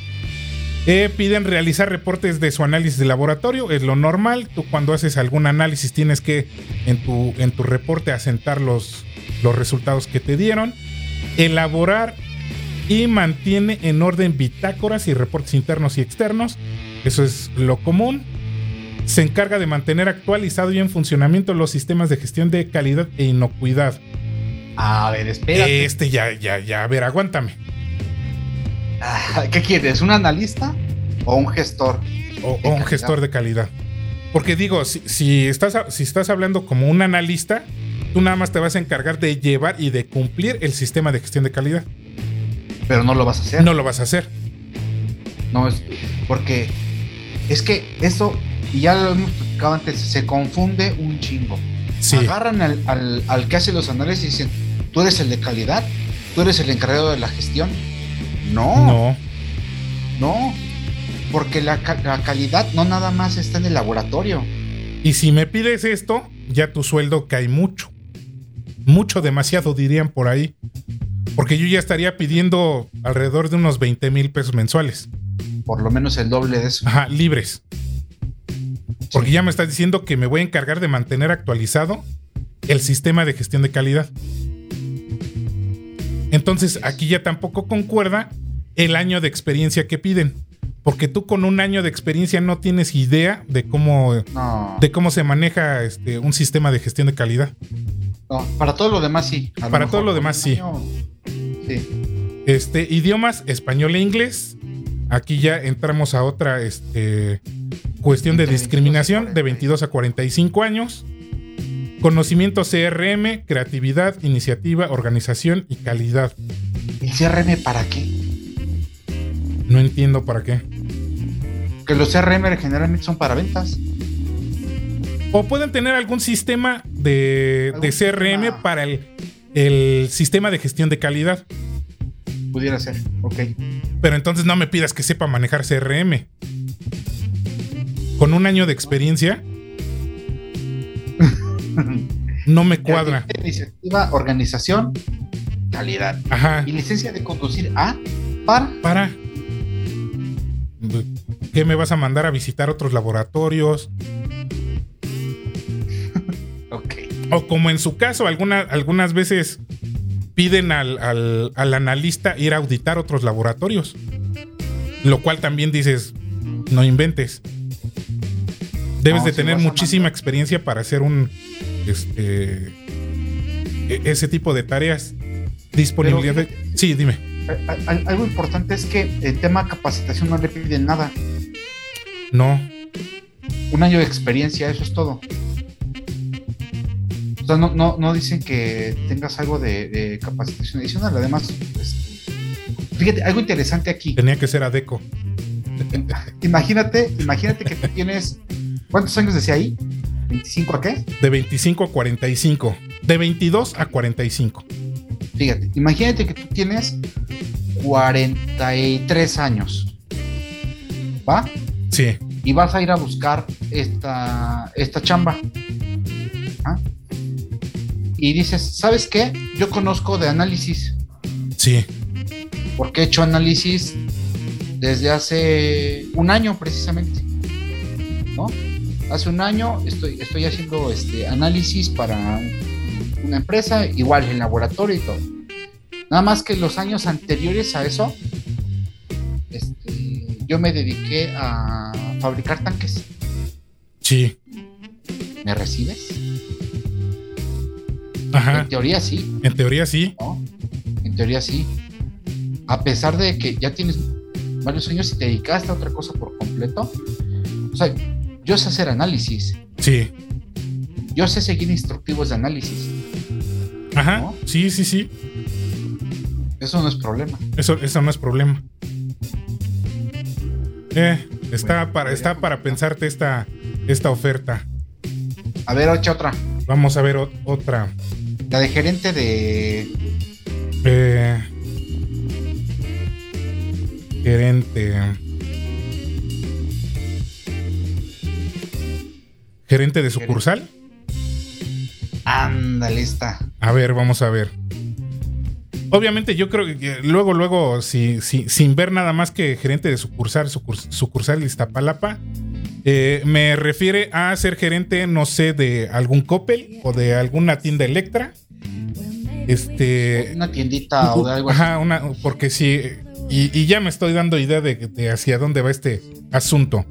Eh, piden realizar reportes de su análisis de laboratorio, es lo normal. Tú cuando haces algún análisis tienes que en tu, en tu reporte asentar los, los resultados que te dieron. Elaborar y mantiene en orden bitácoras y reportes internos y externos. Eso es lo común. Se encarga de mantener actualizado y en funcionamiento los sistemas de gestión de calidad e inocuidad. A ver, espérate. Este ya, ya, ya, a ver, aguántame. Ah, ¿Qué quieres? ¿Un analista o un gestor? O, un gestor de calidad. Porque digo, si, si estás, si estás hablando como un analista, tú nada más te vas a encargar de llevar y de cumplir el sistema de gestión de calidad. Pero no lo vas a hacer. No lo vas a hacer. No, es porque es que eso, y ya lo hemos platicado antes, se confunde un chingo. Sí. Agarran al, al- al que hace los análisis y dicen, tú eres el de calidad, tú eres el encargado de la gestión. No, no, No. porque la, la calidad no nada más está en el laboratorio. Y si me pides esto, ya tu sueldo cae mucho. Mucho, demasiado, dirían por ahí. Porque yo ya estaría pidiendo alrededor de unos 20 mil pesos mensuales. Por lo menos el doble de eso. Ajá, libres. Porque ya me estás diciendo que me voy a encargar de mantener actualizado el sistema de gestión de calidad. Entonces, aquí ya tampoco concuerda el año de experiencia que piden. Porque tú con un año de experiencia no tienes idea de cómo, No, de cómo se maneja este, un sistema de gestión de calidad. no, para todo lo demás sí. Para mejor todo lo demás, sí. año, Sí. Este, idiomas, español e inglés. Aquí ya entramos a otra este, cuestión de Entre 22 y discriminación de 22 a 45 años. Conocimiento CRM, creatividad, iniciativa, organización y calidad. ¿El CRM para qué? No entiendo para qué. Que los CRM generalmente son para ventas. O pueden tener algún sistema de, CRM para el, el sistema de gestión de calidad. Pudiera ser, ok. Pero entonces no me pidas que sepa manejar CRM. Con un año de experiencia, no me cuadra. Iniciativa, organización, calidad. Ajá. Y licencia de conducir a para. Para. ¿Qué me vas a mandar a visitar otros laboratorios? O como en su caso, alguna- algunas veces piden al, al- al analista ir a auditar otros laboratorios. Lo cual también dices, no inventes. Debes No, de si tener muchísima experiencia para hacer un este e- ese tipo de tareas. Disponibilidad de. Sí, dime. Al- Algo importante es que el tema capacitación no le piden nada. No. Un año de experiencia, eso es todo. O sea, no, no, no dicen que tengas algo de, de capacitación adicional. Además, pues, fíjate, algo interesante aquí. Tenía que ser Adeco. Imagínate, imagínate que tú tienes. ¿Cuántos años decía ahí? ¿25 a qué? De 25 a 45. De 22 a 45. Fíjate, imagínate que tú tienes 43 años. ¿Va? Sí. Y vas a ir a buscar esta, esta chamba. Y dices, ¿sabes qué? Yo conozco de análisis, Sí. porque he hecho análisis desde hace un año precisamente. ¿No? Hace un año estoy, estoy haciendo este análisis para una empresa, igual en laboratorio y todo. Nada más que los años anteriores a eso, este, yo me dediqué a fabricar tanques. Sí. ¿Me recibes? Ajá. En teoría sí, En teoría sí. ¿no? En teoría sí. A pesar de que ya tienes varios años y te dedicaste a otra cosa por completo. O sea, yo sé hacer análisis. Sí. Yo sé seguir instructivos de análisis. Ajá. ¿No? Sí, sí, sí. Eso no es problema. Eso, eso no es problema. Eh, está Bueno, para, está para pensarte esta, esta oferta. A ver, otra. Vamos a ver otra. La de gerente de. Eh, gerente. Gerente de sucursal. Ándale, esta. A ver, vamos a ver. Obviamente yo creo que luego, luego, si, si- sin ver nada más que gerente de sucursal, sucurs- sucursal Iztapalapa, eh, me refiere a ser gerente, no sé, de algún Coppel o de alguna tienda Electra. Este, Una tiendita o de algo así. Ajá, una, porque sí, y, y ya me estoy dando idea de, de hacia dónde va este asunto.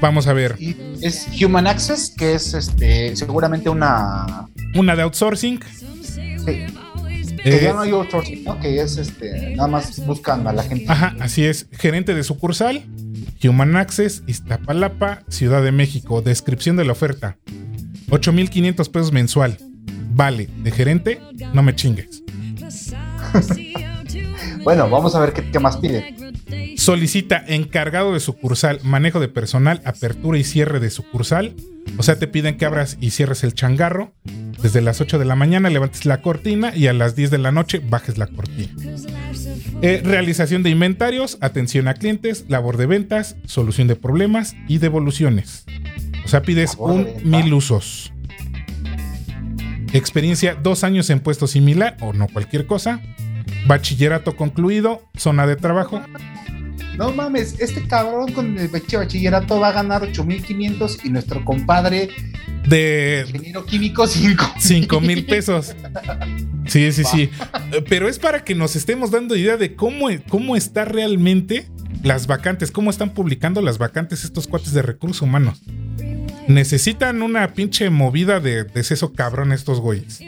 Vamos a ver, es Human Access, que es este seguramente una. una de outsourcing. Que, eh, ya no hay outsourcing, ¿no? Que es este. Nada más buscan a la gente. Ajá, así es. Gerente de sucursal, Human Access, Iztapalapa, Ciudad de México. Descripción de la oferta. 8.500 pesos mensual. Vale, de gerente, no me chingues. Bueno, vamos a ver qué, qué más pide. Solicita encargado de sucursal, manejo de personal, apertura y cierre de sucursal. O sea, te piden que abras y cierres el changarro. Desde las 8 de la mañana levantes la cortina y a las 10 de la noche bajes la cortina. Eh, realización de inventarios, atención a clientes, labor de ventas, solución de problemas y devoluciones. O sea, pides de un mil usos. Experiencia, dos años en puesto similar o no cualquier cosa. Bachillerato concluido, zona de trabajo, No mames, este cabrón con el bachillerato va a ganar 8500 y nuestro compadre, de ingeniero químico, 5. 5 mil pesos. Sí, sí, sí. Pero es para que nos estemos dando idea de cómo, cómo está realmente las vacantes, cómo están publicando las vacantes estos cuates de recursos humanos. Necesitan una pinche movida de, de seso cabrón estos güeyes.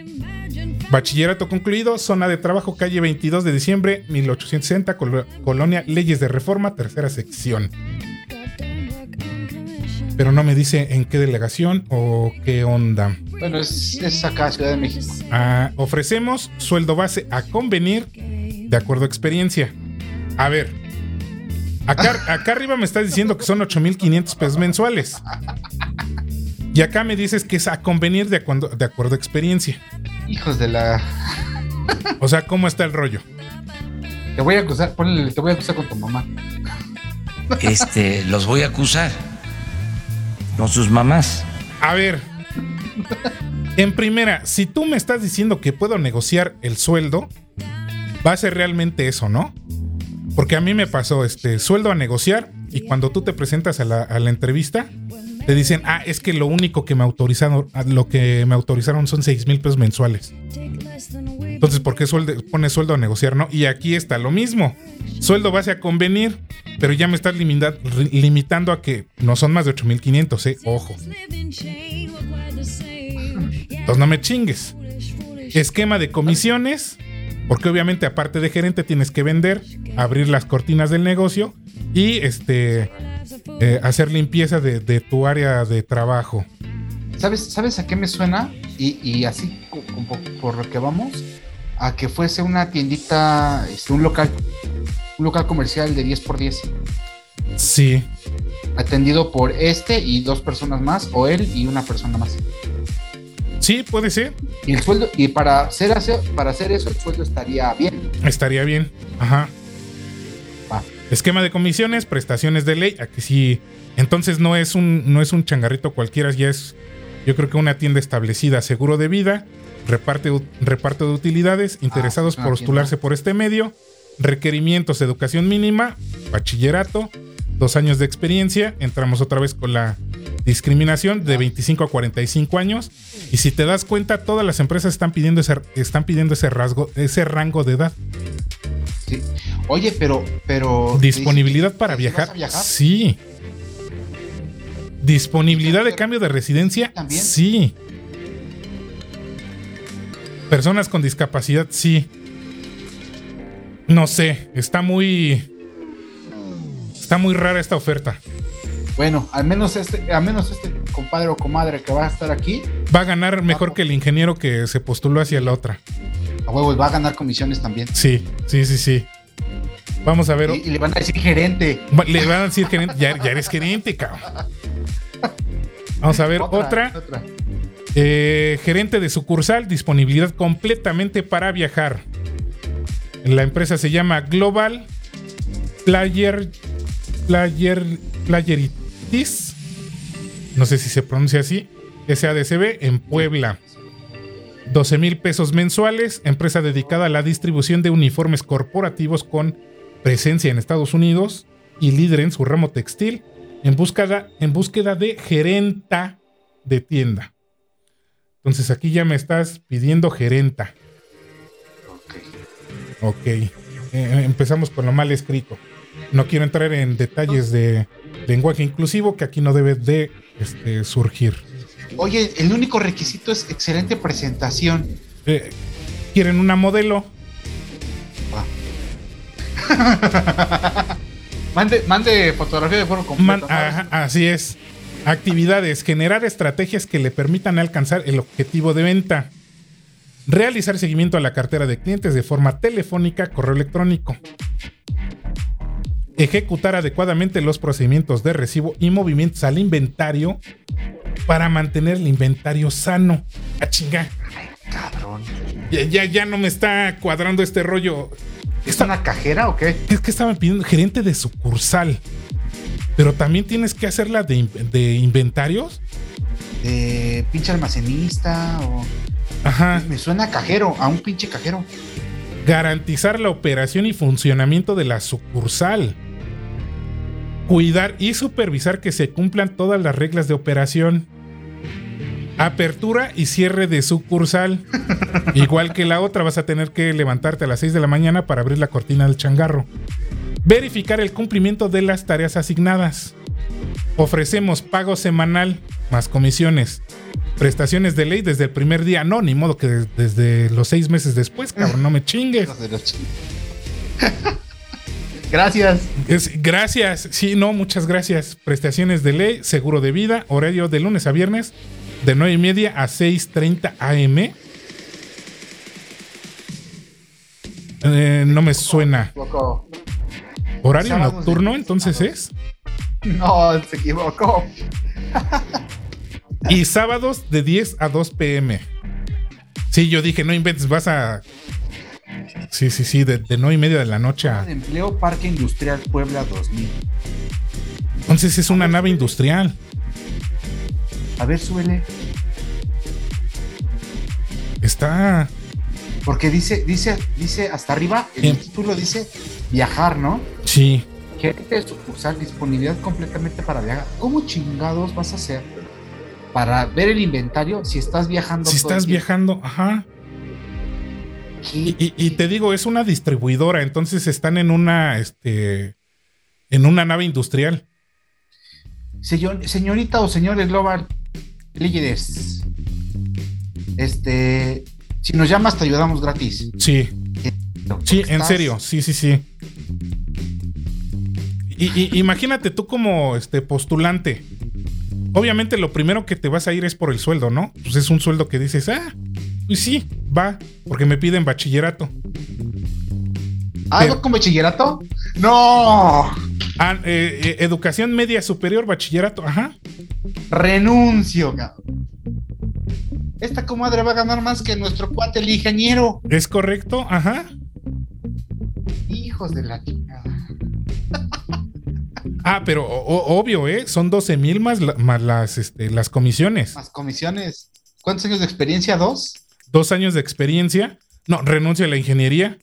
Bachillerato concluido, zona de trabajo, calle 22 de diciembre, 1860, colo- colonia Leyes de Reforma, tercera sección. Pero no me dice en qué delegación o qué onda. Bueno, es, es acá, Ciudad de México. Ah, ofrecemos sueldo base a convenir de acuerdo a experiencia. A ver, acá, acá arriba me estás diciendo que son 8.500 pesos mensuales. Y acá me dices que es a convenir de acuerdo, de acuerdo a experiencia. Hijos de la. O sea, ¿cómo está el rollo? Te voy a acusar, ponle, te voy a acusar con tu mamá. Este, los voy a acusar con sus mamás. A ver, en primera, si tú me estás diciendo que puedo negociar el sueldo, va a ser realmente eso, ¿no? Porque a mí me pasó este sueldo a negociar y cuando tú te presentas a la, a la entrevista, te dicen, ah, es que lo único que me autorizaron, lo que me autorizaron son 6 mil pesos mensuales. Entonces, ¿por qué sueldo, pones sueldo a negociar, no? Y aquí está lo mismo. Sueldo base a convenir, pero ya me estás limita- limitando a que no son más de 8500, ¿eh? Ojo. Entonces no me chingues. Esquema de comisiones, porque obviamente aparte de gerente tienes que vender, abrir las cortinas del negocio y este eh, hacer limpieza de, de tu área de trabajo. ¿Sabes, ¿Sabes a qué me suena? Y, y así por lo que vamos, a que fuese una tiendita, este, un local, un local comercial de 10x10, Sí, atendido por este y dos personas más, o él y una persona más. sí, puede ser. Y el sueldo, y para hacer, hacer- para hacer eso, el sueldo estaría bien. Estaría bien. Ajá. Esquema de comisiones, prestaciones de ley. Aquí sí. Entonces no es un, no es un changarrito cualquiera, ya es, yo creo que una tienda establecida, seguro de vida, reparte, reparto de utilidades, interesados ah, por postularse por este medio, requerimientos de educación mínima, bachillerato, dos años de experiencia. Entramos otra vez con la discriminación de 25 a 45 años. Y si te das cuenta, todas las empresas están pidiendo ese, están pidiendo ese rasgo, ese rango de edad. Sí. Oye, pero, pero. Disponibilidad ¿te- para viajar? Sí. Disponibilidad de cambio de residencia. ¿También? Sí. Personas con discapacidad, sí. No sé, está muy. Está muy rara esta oferta. Bueno, al menos este, al menos este compadre o comadre que va a estar aquí, Va a ganar mejor que el ingeniero que se postuló hacia la otra. a huevo, y va a ganar comisiones también. Sí, sí, sí, sí. Vamos a ver. Y, y le van a decir gerente. Le van a decir gerente. Ya, ya eres gerente, cabrón. Vamos a ver otra. otra. Eh, gerente de sucursal, disponibilidad completamente para viajar. La empresa se llama Global Player Player Playeritis. No sé si se pronuncia así. SADCB en Puebla. 12 mil pesos mensuales. Empresa dedicada a la distribución de uniformes corporativos con presencia en Estados Unidos y líder en su ramo textil en búsqueda, en búsqueda de gerenta de tienda. Entonces aquí ya me estás pidiendo gerenta. Ok. Ok. Eh, empezamos con lo mal escrito. No quiero entrar en detalles de lenguaje inclusivo que aquí no debe de este, surgir. Oye, el único requisito es excelente presentación. Eh, ¿Quieren una modelo? Mande, mande fotografía de. Man- ¿no? ajá, así es. Actividades. Generar estrategias que le permitan alcanzar el objetivo de venta. Realizar seguimiento a la cartera de clientes de forma telefónica, correo electrónico. Ejecutar adecuadamente los procedimientos de recibo y movimientos al inventario para mantener el inventario sano. A chingar. Cabrón. Ya, ya, ya no me está cuadrando este rollo. ¿Es una cajera o qué? Es que estaban pidiendo gerente de sucursal. Pero también tienes que hacerla de, de inventarios. De pinche almacenista o. Ajá. Me suena a cajero, a un pinche cajero. Garantizar la operación y funcionamiento de la sucursal. Cuidar y supervisar que se cumplan todas las reglas de operación. Apertura y cierre de sucursal. Igual que la otra, vas a tener que levantarte a las 6 de la mañana para abrir la cortina del changarro. Verificar el cumplimiento de las tareas asignadas. Ofrecemos pago semanal más comisiones. Prestaciones de ley desde el primer día. No, ni modo que des- desde los seis meses después, cabrón, no me chingues. Gracias. Es- gracias. Sí, no, muchas gracias. Prestaciones de ley, seguro de vida, horario de lunes a viernes, de 9 y media a 6.30 am. Eh, no me suena. ¿Horario nocturno entonces es? No, se equivocó. Y sábados de 10 a 2 pm. Sí, yo dije, no inventes, vas a... Sí, sí, sí, de, de 9 y media de la noche a... De empleo Parque Industrial Puebla 2000. Entonces es una nave industrial. A ver, súbele. Está... Porque dice, dice, dice hasta arriba, el Bien. título dice viajar, ¿no? Sí. Gerente de sucursal, disponibilidad completamente para viajar. ¿Cómo chingados vas a hacer para ver el inventario si estás viajando? Si el estás viajando, ajá. Y, y- y te digo, es una distribuidora, entonces están en una, este, en una nave industrial. Señor- señorita o señores Global líderes, este, si nos llamas te ayudamos gratis. Sí, sí, en serio, sí, sí, sí. Y, y- imagínate tú como este postulante. Obviamente lo primero que te vas a ir es por el sueldo, ¿no? Pues es un sueldo que dices, ah, pues sí, va, porque me piden bachillerato. ¿Ah, Pero- ¿no con bachillerato? ¡No! Ah, eh, eh, educación media superior, bachillerato, ajá. Renuncio, cabrón. Esta comadre va a ganar más que nuestro cuate, el ingeniero. Es correcto, ajá. Hijos de la chingada. Ah, pero o- obvio, ¿eh? Son 12 mil más las, este, las comisiones. Más comisiones. ¿Cuántos años de experiencia? ¿Dos? Dos años de experiencia. No, renuncio a la ingeniería.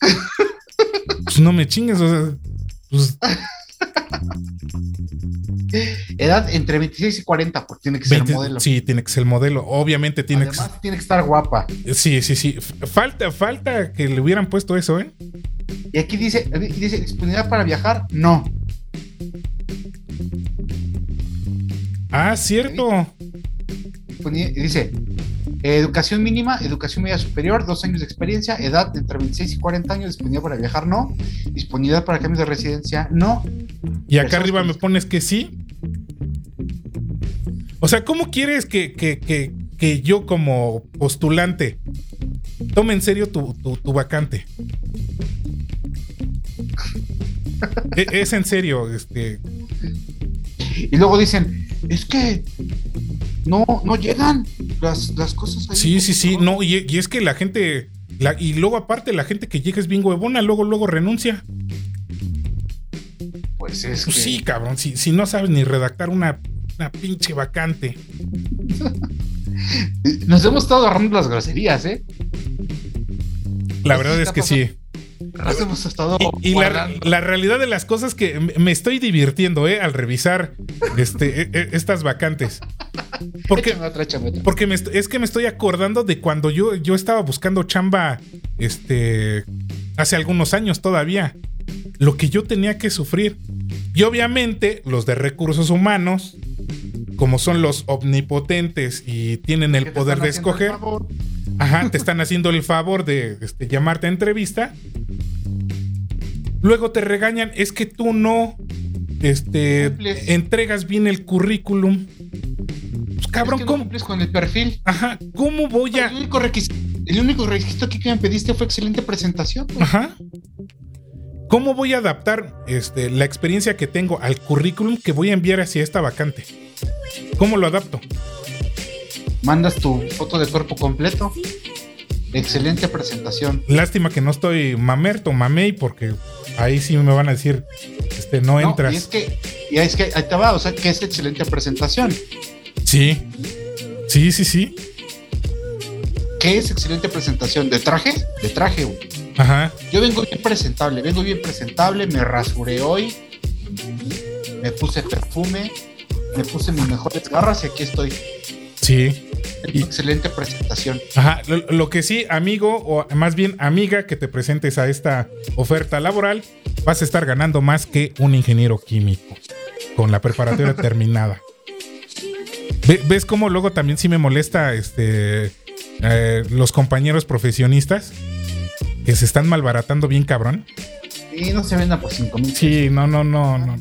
pues no me chingues, o sea, pues, Edad entre 26 y 40, porque tiene que ser 20 modelo. Sí, tiene que ser modelo. Obviamente tiene Además, tiene que estar guapa. que Sí, sí, sí. Falta, falta que le hubieran puesto eso, ¿eh? Y aquí dice, dice disponibilidad para viajar. No. Ah, cierto. Dice, Educación mínima, educación media superior, dos años de experiencia, edad entre 26 y 40 años, disponibilidad para viajar, no. Disponibilidad para cambios de residencia, no. Y acá arriba me pones que sí. O sea, ¿cómo quieres que, que, que, que yo como postulante tome en serio tu, tu, tu vacante? E- es en serio, este. Y luego dicen, es que no, no llegan las, las cosas ahí. Sí, sí, sí. No, y, y es que la gente. la- y luego, aparte, la gente que llega es bien huevona, luego, luego renuncia. Pues es Pues que- sí, cabrón. Si, si no sabes ni redactar una, una pinche vacante. Nos hemos estado agarrando las groserías, ¿eh? La verdad es que sí. Nos hemos estado Y, y la, la realidad de las cosas que me- me estoy divirtiendo, ¿eh? Al revisar este, e- e- estas vacantes. Porque, otra, porque me es que me estoy acordando de cuando yo, yo estaba buscando chamba este, hace algunos años todavía. Lo que yo tenía que sufrir. Y obviamente los de recursos humanos, como son los omnipotentes y tienen el ¿Qué te poder de escoger? Ajá, te están haciendo el favor de este, llamarte a entrevista. Luego te regañan, es que tú no este, entregas bien el currículum. Cabrón, Es que no ¿cómo? cumples con el perfil. Ajá, ¿cómo voy El a...? único requisito, el único requisito aquí que me pediste fue excelente presentación. pues. Ajá. ¿Cómo voy a adaptar este, la experiencia que tengo al currículum que voy a enviar hacia esta vacante? ¿Cómo lo adapto? Mandas tu foto de cuerpo completo. Excelente presentación. Lástima que no estoy mamerto, mamey, porque ahí sí me van a decir, este, no No, entras. y es que, y es que ahí te va, o sea, que es excelente presentación. Sí. Sí, sí, sí. ¿Qué es excelente presentación? ¿De traje? De traje, güey. Ajá. Yo vengo bien presentable, vengo bien presentable, me rasuré hoy, me puse perfume, me puse mis mejores garras y aquí estoy. Sí. Y- excelente presentación. Ajá. Lo, lo que sí, amigo, o más bien amiga, que te presentes a esta oferta laboral, vas a estar ganando más que un ingeniero químico con la preparatoria terminada. Ve- ¿Ves cómo luego también sí me molesta este eh, los compañeros profesionistas que se están malbaratando bien cabrón? Y no se venda por 5 mil. Sí, no, no, no, no.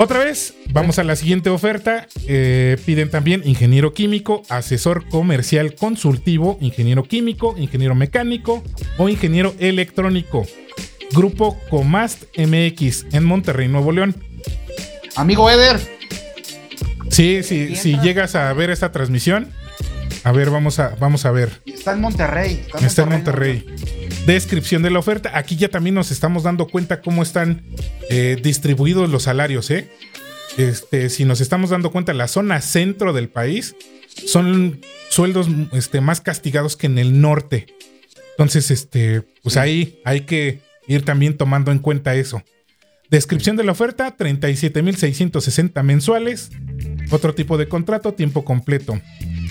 Otra vez, vamos a la siguiente oferta. Eh, piden también ingeniero químico, asesor comercial consultivo, ingeniero químico, ingeniero mecánico o ingeniero electrónico. Grupo Comast MX en Monterrey, Nuevo León. Amigo Eder, Sí, sí, si llegas a ver esta transmisión, a ver, vamos a, vamos a ver. está en Monterrey. Está en Monterrey. Descripción de la oferta. Aquí ya también nos estamos dando cuenta cómo están eh, distribuidos los salarios, ¿eh? Este, si nos estamos dando cuenta, la zona centro del país son sueldos este, más castigados que en el norte. Entonces, este, pues ahí hay que ir también tomando en cuenta eso. Descripción de la oferta: 37.660 mensuales. Otro tipo de contrato, tiempo completo.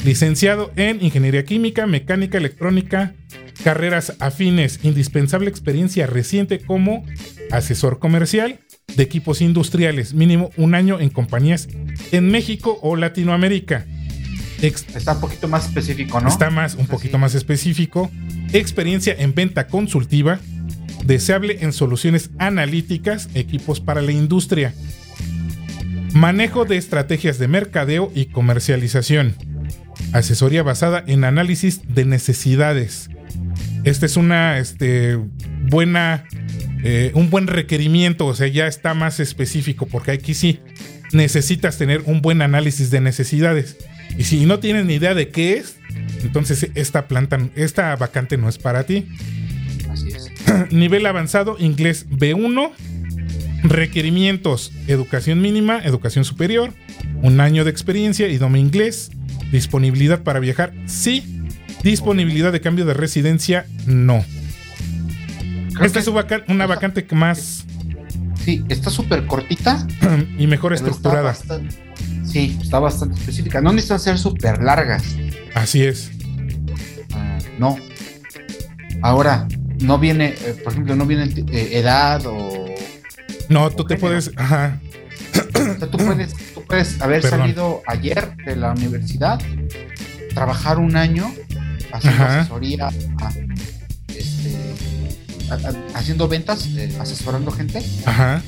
Licenciado en Ingeniería Química, Mecánica Electrónica, carreras afines, indispensable experiencia reciente como asesor comercial de equipos industriales, mínimo un año en compañías en México o Latinoamérica. Ex- Está un poquito más específico, ¿no? Está más, un poquito más específico. Experiencia en venta consultiva, deseable en soluciones analíticas, equipos para la industria. Manejo de estrategias de mercadeo y comercialización. Asesoría basada en análisis de necesidades. Esta es una este, buena, eh, un buen requerimiento, o sea, ya está más específico, porque aquí sí necesitas tener un buen análisis de necesidades. Y si no tienes ni idea de qué es, entonces esta planta, esta vacante no es para ti. Así es. Nivel avanzado, inglés B1. Requerimientos, educación mínima, educación superior, un año de experiencia, idioma inglés, disponibilidad para viajar, sí, disponibilidad de cambio de residencia, no. Creo Esta es vaca- una vacante que más Sí, está súper cortita. y mejor está estructurada. bastante- sí, está bastante específica. No necesitan ser súper largas. Así es. Ah, no. Ahora, no viene, eh, por ejemplo, no viene eh, edad o. No, tú te género. puedes. Ajá. o sea, tú puedes, tú puedes haber Perdón. salido ayer de la universidad trabajar un año haciendo asesoría, este, haciendo ventas, eh, asesorando gente. Ajá.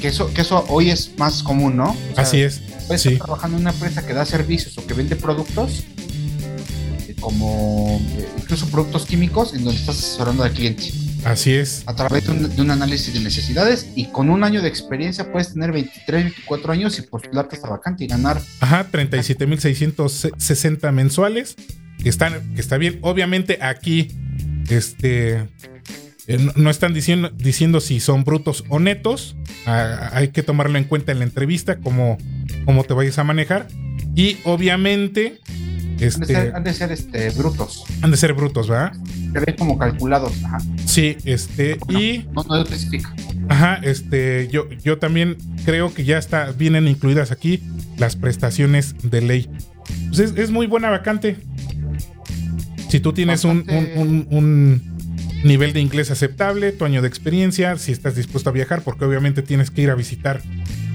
Que eso, que eso hoy es más común, ¿no? Así es. Puedes estar trabajando en una empresa que da servicios o que vende productos, eh, como eh, incluso productos químicos, en donde estás asesorando al cliente. Así es. A través de un, análisis de necesidades y con un año de experiencia puedes tener 23, 24 años y postularte esta vacante y ganar. Ajá, 37.660 mensuales. Que, están, que está bien. Obviamente aquí, este, eh, no están diciendo, diciendo si son brutos o netos. Ah, hay que tomarlo en cuenta en la entrevista, cómo, cómo te vayas a manejar. Y obviamente este, han de ser, este, brutos. Han de ser brutos, ¿verdad? Se ven como calculados. Ajá. Sí, este, y. No, no especifica. Ajá, este, yo, yo también creo que ya está, vienen incluidas aquí las prestaciones de ley. Pues es, muy buena vacante. Si tú tienes un, un, un, nivel de inglés aceptable, tu año de experiencia, si estás dispuesto a viajar, porque obviamente tienes que ir a visitar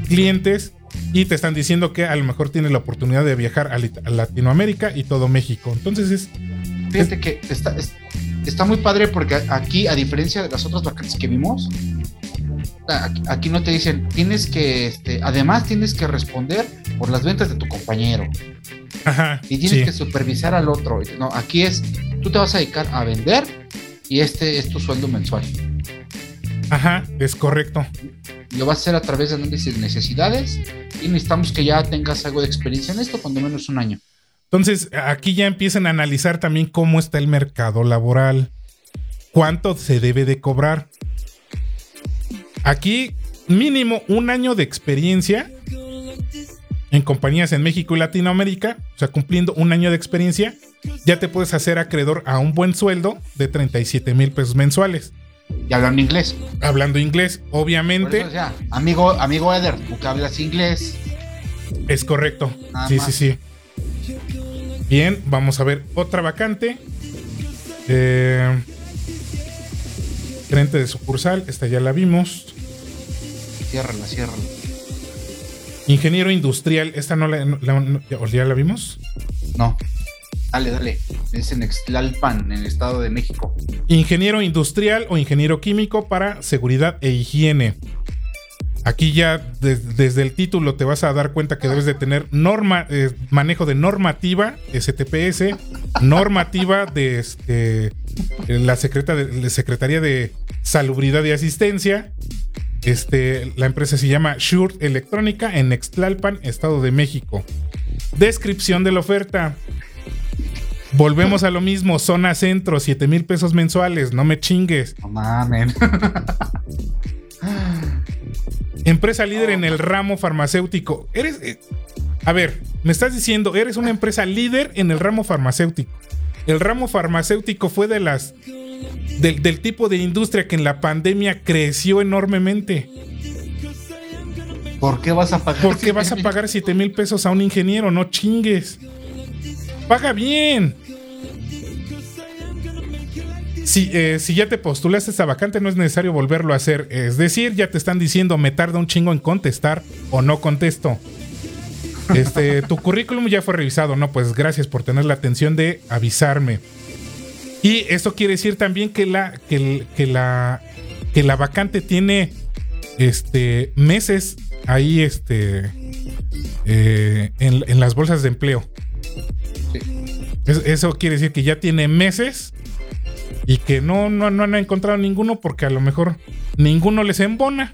clientes y te están diciendo que a lo mejor tienes la oportunidad de viajar a, Latinoamérica y todo México. Entonces es... Fíjate que está, está muy padre porque aquí, a diferencia de las otras vacantes que vimos, aquí, no te dicen, tienes que, este, además tienes que responder por las ventas de tu compañero. Ajá, y tienes que supervisar al otro. No, aquí es, tú te vas a dedicar a vender y este es tu sueldo mensual. Ajá, es correcto lo vas a hacer a través de análisis de necesidades y necesitamos que ya tengas algo de experiencia en esto, cuando menos un año. Entonces, aquí ya empiezan a analizar también cómo está el mercado laboral, cuánto se debe de cobrar. Aquí, mínimo un año de experiencia en compañías en México y Latinoamérica, o sea, cumpliendo un año de experiencia, ya te puedes hacer acreedor a un buen sueldo de 37 mil pesos mensuales. Y hablando inglés. Hablando inglés, obviamente. amigo, amigo Eder, tú que hablas inglés. Es correcto. sí, sí, sí. Bien, vamos a ver otra vacante. Eh, gerente de sucursal, esta ya la vimos. Ciérrala, ciérrala. Ingeniero industrial, esta no la, ¿ya la vimos? No. Dale, dale. Es en Extlalpan, en el Estado de México. Ingeniero industrial o ingeniero químico para seguridad e higiene. Aquí ya desde el título te vas a dar cuenta que debes de tener eh, manejo de normativa STPS, normativa de este, la Secretaría de Salubridad y Asistencia. Este, la empresa se llama Shure Electrónica en Extlalpan, Estado de México. Descripción de la oferta. Volvemos a lo mismo, zona centro, 7 mil pesos mensuales, no me chingues. No mames. empresa líder en el ramo farmacéutico. Eres. Eh, a ver, me estás diciendo, eres una empresa líder en el ramo farmacéutico. El ramo farmacéutico fue de las. Del, del tipo de industria que en la pandemia creció enormemente. ¿Por qué vas a pagar? ¿Por qué vas a pagar 7 mil pesos a un ingeniero? No chingues. Paga bien. Eh, si, ya te postulaste esa vacante, no es necesario volverlo a hacer. Es decir, ya te están diciendo, me tarda un chingo en contestar o no contesto. Este, tu currículum ya fue revisado, no, pues gracias por tener la atención de avisarme. Y eso quiere decir también que la, que, la, que la vacante tiene este, meses ahí este, eh, en, las bolsas de empleo. eso quiere decir que ya tiene meses y que no, no, no han encontrado ninguno porque a lo mejor ninguno les embona.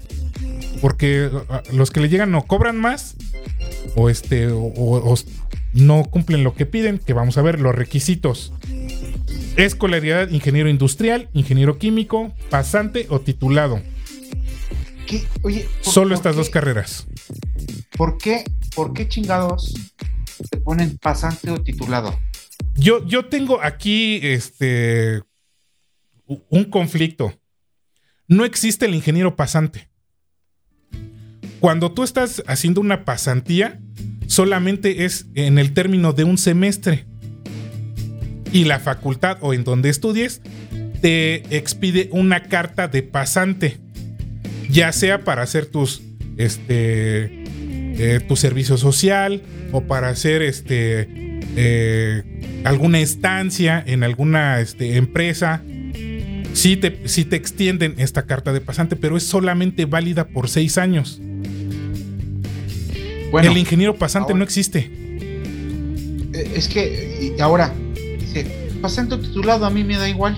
Porque los que le llegan no cobran más o este o, no cumplen lo que piden, que vamos a ver los requisitos. Escolaridad ingeniero industrial, ingeniero químico, pasante o titulado. ¿Qué? Oye, solo estas dos carreras. ¿Por qué? ¿Por qué chingados te ponen pasante o titulado? Yo, yo tengo aquí este un conflicto. No existe el ingeniero pasante. Cuando tú estás haciendo una pasantía, solamente es en el término de un semestre. Y la facultad o en donde estudies te expide una carta de pasante. Ya sea para hacer tus este eh, tu servicio social o para hacer este eh, alguna estancia en alguna este, empresa, sí te, te extienden esta carta de pasante, pero es solamente válida por seis años. Bueno, el ingeniero pasante no existe. Eh, es que ahora, dice, pasante titulado a mí me da igual.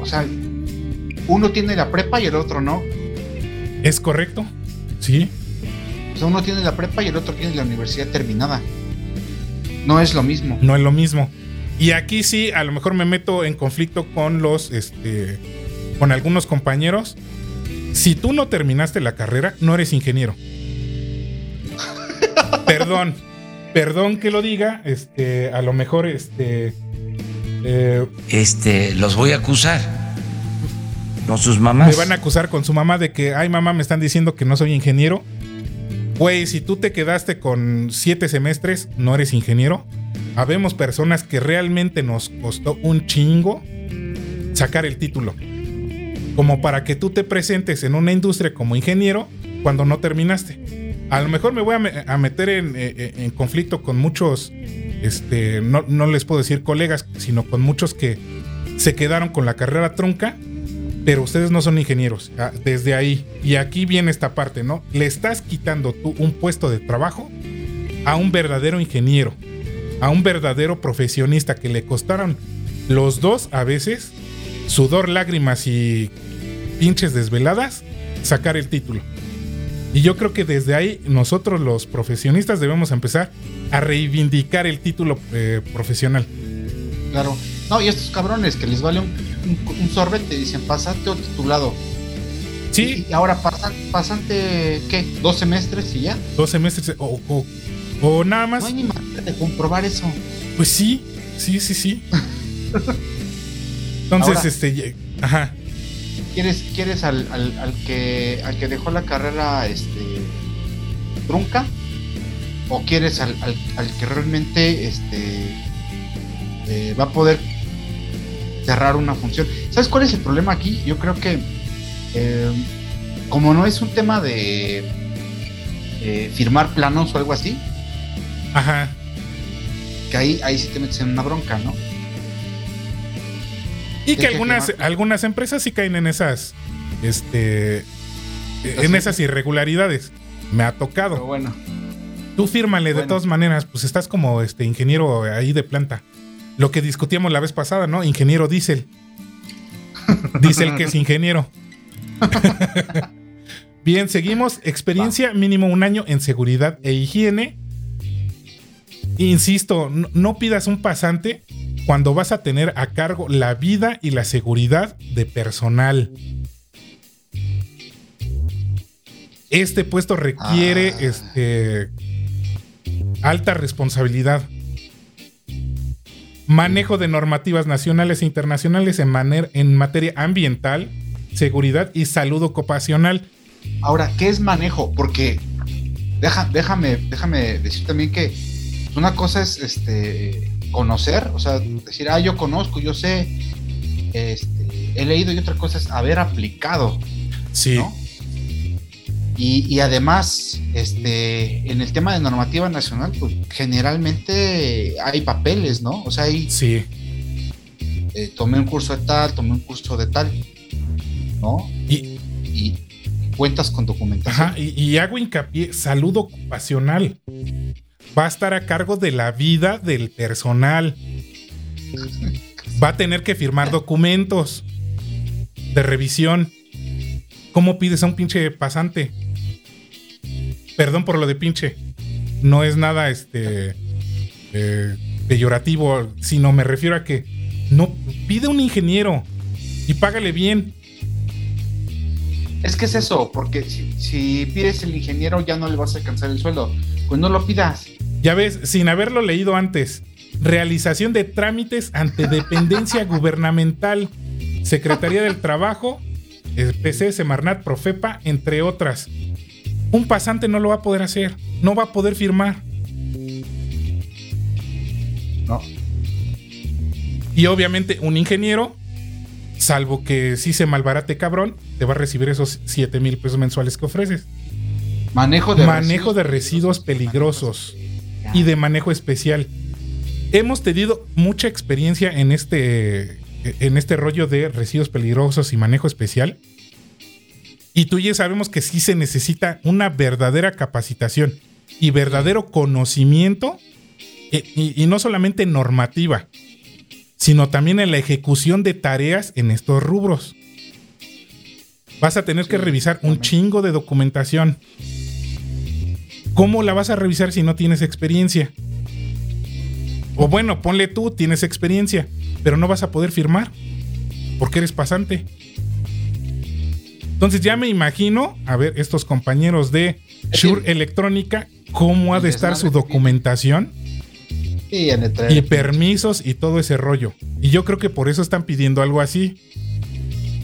O sea, uno tiene la prepa y el otro no. Es correcto, sí. O sea, uno tiene la prepa y el otro tiene la universidad terminada. No es lo mismo. No es lo mismo. Y aquí sí, a lo mejor me meto en conflicto con los, este, con algunos compañeros. Si tú no terminaste la carrera, no eres ingeniero. perdón, perdón que lo diga, este, a lo mejor, este, eh, este, los voy a acusar con sus mamás. Me van a acusar con su mamá de que, ay mamá, me están diciendo que no soy ingeniero. Güey, si tú te quedaste con siete semestres, no eres ingeniero. Habemos personas que realmente nos costó un chingo sacar el título. Como para que tú te presentes en una industria como ingeniero cuando no terminaste. A lo mejor me voy a, meter eh, eh, en, conflicto con muchos, este, no, no les puedo decir colegas, sino con muchos que se quedaron con la carrera trunca pero ustedes no son ingenieros. Ah, desde ahí, y aquí viene esta parte, ¿no? Le estás quitando tú un puesto de trabajo a un verdadero ingeniero a un verdadero profesionista que le costaron los dos a veces sudor, lágrimas y pinches desveladas sacar el título. Y yo creo que desde ahí nosotros los profesionistas debemos empezar a reivindicar el título eh, profesional. Claro. No, y estos cabrones que les vale un, un, sorbete dicen pasante o titulado. Sí. Y, ahora pasan, pasante, ¿qué? ¿Dos semestres y ya? Dos semestres o, o o nada más. No hay ni manera de comprobar eso. Pues sí, sí, sí, sí. Entonces, este. Ajá. ¿Quieres, quieres al, al, que, al que dejó la carrera este, trunca? ¿O quieres al, que realmente este, eh, va a poder cerrar una función? ¿Sabes cuál es el problema aquí? Yo creo que, eh, como no es un tema de eh, firmar planos o algo así, Ajá. Que ahí, ahí sí te metes en una bronca, ¿no? Y que algunas, algunas empresas sí caen en esas, este, en esas irregularidades. Me ha tocado. Pero bueno. Tú fírmale de todas maneras, pues estás como este ingeniero ahí de planta. Lo que discutíamos la vez pasada, ¿no? Ingeniero diésel. Diésel que es ingeniero. Bien, seguimos. Experiencia mínimo un año en seguridad e higiene Insisto, no, pidas un pasante cuando vas a tener a cargo la vida y la seguridad de personal. Este puesto requiere ah. este, alta responsabilidad. Manejo de normativas nacionales e internacionales en, en materia ambiental, seguridad y salud ocupacional. Ahora, ¿qué es manejo? Porque déjame, déjame decir también que una cosa es este conocer, o sea, decir, ah, yo conozco, yo sé, este, he leído, y otra cosa es haber aplicado. Sí. Y, además, este, en el tema de normativa nacional, pues generalmente hay papeles, ¿no? O sea, hay. Sí. Eh, tomé un curso de tal, tomé un curso de tal, ¿no? Y, y cuentas con documentación. Ajá, y, y hago hincapié, salud ocupacional va a estar a cargo de la vida del personal. Va a tener que firmar documentos de revisión. ¿Cómo pides a un pinche pasante? Perdón por lo de pinche. No es nada este eh, peyorativo, sino me refiero a que no pide un ingeniero y págale bien. Es que es eso, porque si, si, pides el ingeniero ya no le vas a alcanzar el sueldo. Pues no lo pidas. Ya ves, sin haberlo leído antes. Realización de trámites ante dependencia gubernamental, Secretaría del Trabajo, PC, Semarnat, Profepa, entre otras. Un pasante no lo va a poder hacer, no va a poder firmar. No. Y obviamente un ingeniero, salvo que si se malbarate cabrón, te va a recibir esos 7 mil pesos mensuales que ofreces. Manejo de Manejo de residuos peligrosos. y de manejo especial. Hemos tenido mucha experiencia en este, en este rollo de residuos peligrosos y manejo especial. Y tú ya sabemos que sí se necesita una verdadera capacitación y verdadero conocimiento, e- y, y no solamente normativa, sino también en la ejecución de tareas en estos rubros. Vas a tener que revisar un chingo de documentación. ¿Cómo la vas a revisar si no tienes experiencia? O bueno, ponle tú, tienes experiencia, pero no vas a poder firmar porque eres pasante. Entonces ya me imagino, a ver, estos compañeros de Shure Electrónica, cómo ha de estar su documentación y permisos y todo ese rollo. Y yo creo que por eso están pidiendo algo así.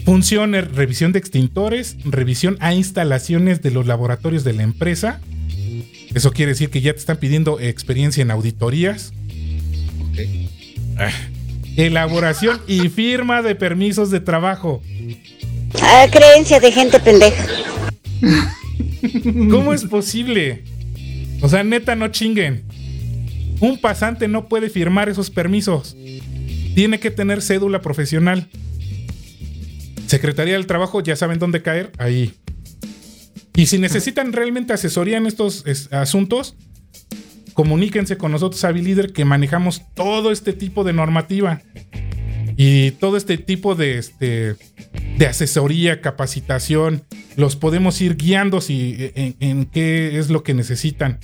Funciones, revisión de extintores, revisión a instalaciones de los laboratorios de la empresa. Eso quiere decir que ya te están pidiendo experiencia en auditorías, Ok. elaboración y firma de permisos de trabajo. Ah, creencia de gente pendeja. ¿Cómo es posible? O sea, neta, no chinguen. Un pasante no puede firmar esos permisos. Tiene que tener cédula profesional. Secretaría del Trabajo, ya saben dónde caer, ahí. Y si necesitan realmente asesoría en estos es, asuntos, comuníquense con nosotros, Líder, que manejamos todo este tipo de normativa y todo este tipo de, este, de asesoría, capacitación. Los podemos ir guiando si, en, en qué es lo que necesitan.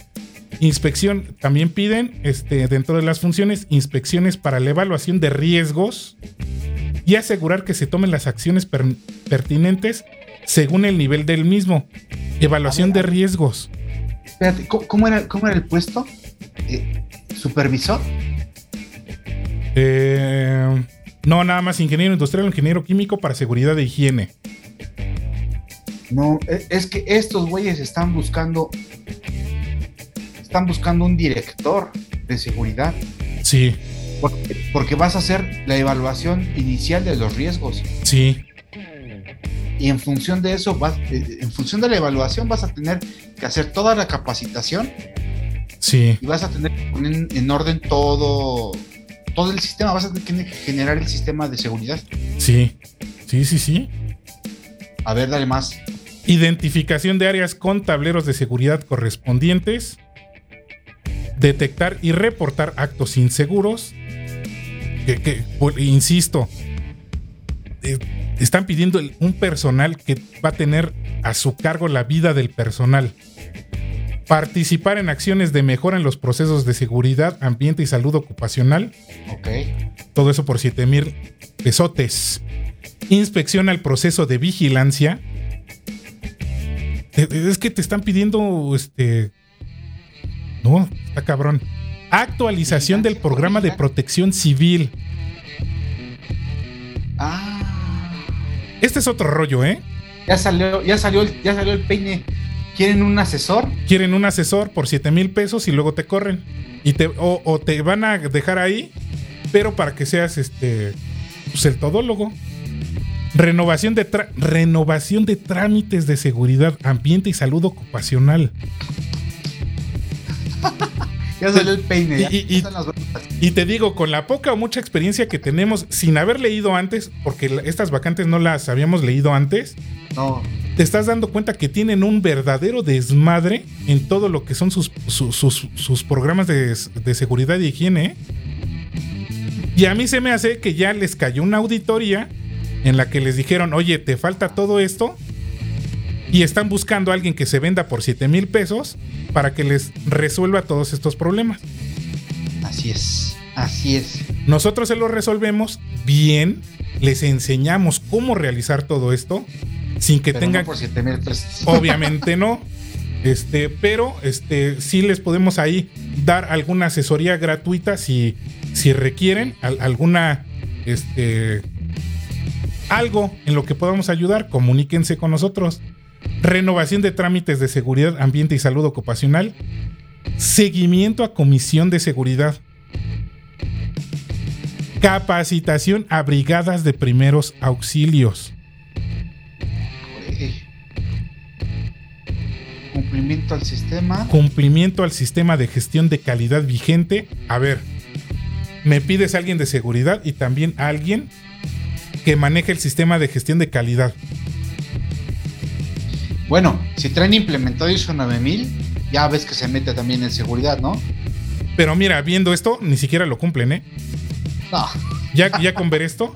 Inspección, también piden este, dentro de las funciones inspecciones para la evaluación de riesgos y asegurar que se tomen las acciones per- pertinentes según el nivel del mismo. Evaluación de riesgos. Espérate, ¿cómo, era, cómo era el puesto? Eh, ¿Supervisor? Eh, no, nada más ingeniero industrial ingeniero químico para seguridad e higiene. No, e- es que estos güeyes están buscando. Están buscando un director de seguridad. Sí, Porque, porque vas a hacer la evaluación inicial de los riesgos. sí, Y en función de eso, vas, eh, en función de la evaluación, vas a tener que hacer toda la capacitación sí. y vas a tener que poner en, en orden todo, todo el sistema. Vas a tener que generar el sistema de seguridad. Sí, sí, sí, sí. A ver, dale más. Identificación de áreas con tableros de seguridad correspondientes. Detectar y reportar actos inseguros. Que, que, insisto, eh, están pidiendo el- un personal que va a tener a su cargo la vida del personal. Participar en acciones de mejora en los procesos de seguridad, ambiente y salud ocupacional. Ok. Todo eso por 7 mil pesotes. Inspecciona el proceso de vigilancia. Eh, Es que te están pidiendo este. No, está cabrón. Actualización del programa de protección civil. Ah. Este es otro rollo, ¿eh? Ya salió, ya salió, el, ya salió el peine. ¿Quieren un asesor? Quieren un asesor por 7 mil pesos y luego te corren. Y te, o, o te van a dejar ahí, pero para que seas este. Pues el todólogo. Renovación de, renovación de trámites de seguridad, ambiente y salud ocupacional. Ya salió el peine. ya- Y- están las. Y te digo, con la poca o mucha experiencia que tenemos, sin haber leído antes, porque estas vacantes no las habíamos leído antes, No, te estás dando cuenta que tienen un verdadero desmadre en todo lo que son sus, sus, sus- sus programas de, de seguridad y higiene. Y a mí se me hace que ya les cayó una auditoría en la que les dijeron, oye, te falta todo esto. Y están buscando a alguien que se venda por 7 mil pesos para que les resuelva todos estos problemas. así es. Así es. Nosotros se lo resolvemos bien, les enseñamos cómo realizar todo esto sin que Pero tengan no por 7 mil pesos. Obviamente no. Este, pero este, sí les podemos ahí dar alguna asesoría gratuita si, si requieren al- alguna este, algo en lo que podamos ayudar, comuníquense con nosotros. Renovación de trámites de seguridad, ambiente y salud ocupacional. Seguimiento a comisión de seguridad. Capacitación a brigadas de primeros auxilios. Cumplimiento al sistema. Cumplimiento al sistema de gestión de calidad vigente. A ver, me pides a alguien de seguridad y también a alguien que maneje el sistema de gestión de calidad. Bueno, si traen implementado ISO 9000, ya ves que se mete también en seguridad, ¿no? Pero mira, viendo esto, ni siquiera lo cumplen, ¿eh? No. Ya, ya con ver esto,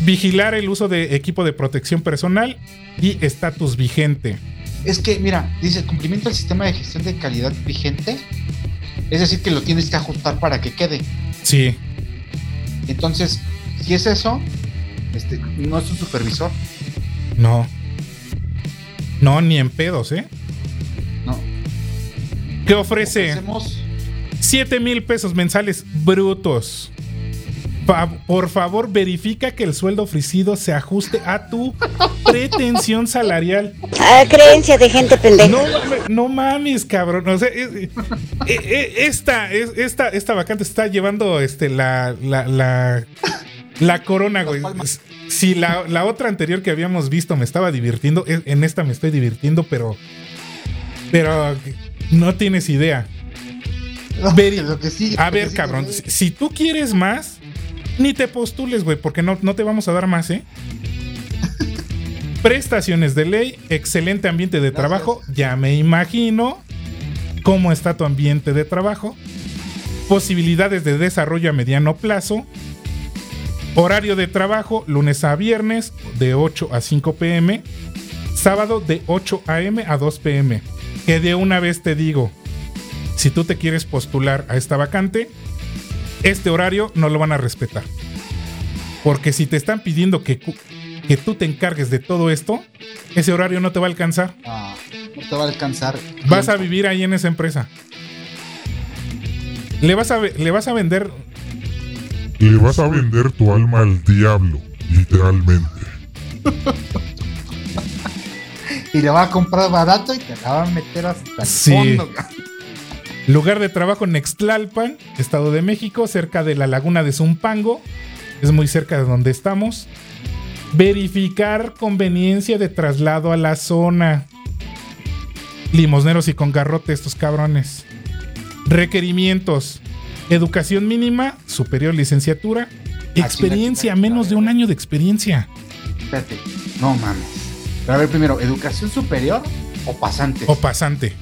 vigilar el uso de equipo de protección personal y estatus vigente. Es que, mira, dice cumplimiento al sistema de gestión de calidad vigente. Es decir, que lo tienes que ajustar para que quede. Sí. Entonces, si es eso, este, no es un supervisor. No. No, ni en pedos, ¿eh? No. ¿Qué ofrece? Ofrecemos 7 mil pesos mensuales brutos. Por favor, verifica que el sueldo ofrecido se ajuste a tu pretensión salarial. Ah, creencia de gente pendeja. No, mames, no mames, cabrón. O sea, es- eh, eh, esta, es- esta, esta vacante está llevando este, la, la, la, la corona, güey. Si la, la otra anterior que habíamos visto me estaba divirtiendo, en en esta me estoy divirtiendo, pero. Pero no tienes idea. Veri- lo que sigue, A lo que ver, sigue, cabrón, si, si tú quieres más, ni te postules, güey, porque no, no te vamos a dar más, ¿eh? Prestaciones de ley, excelente ambiente de Gracias. trabajo, ya me imagino cómo está tu ambiente de trabajo, posibilidades de desarrollo a mediano plazo, horario de trabajo lunes a viernes de 8 a 5 pm, sábado de 8 am a 2 pm. Que de una vez te digo, si tú te quieres postular a esta vacante, este horario no lo van a respetar. Porque si te están pidiendo que, que tú te encargues de todo esto, ese horario no te va a alcanzar. Ah, no te va a alcanzar. Vas a vivir ahí en esa empresa. Le vas a, le vas a vender Le vas a vender tu alma al diablo, literalmente. Y le va a comprar barato y te la va a meter hasta el Sí. fondo. lugar de trabajo en Nextlalpan, Estado de México, cerca de la laguna de Zumpango. Es muy cerca de donde estamos. Verificar conveniencia de traslado a la zona. Limosneros y con garrote estos cabrones. Requerimientos. Educación mínima, superior licenciatura. Experiencia, menos de un año de experiencia. Espérate, no mames. Pero a ver, primero, ¿educación superior o pasante? O pasante.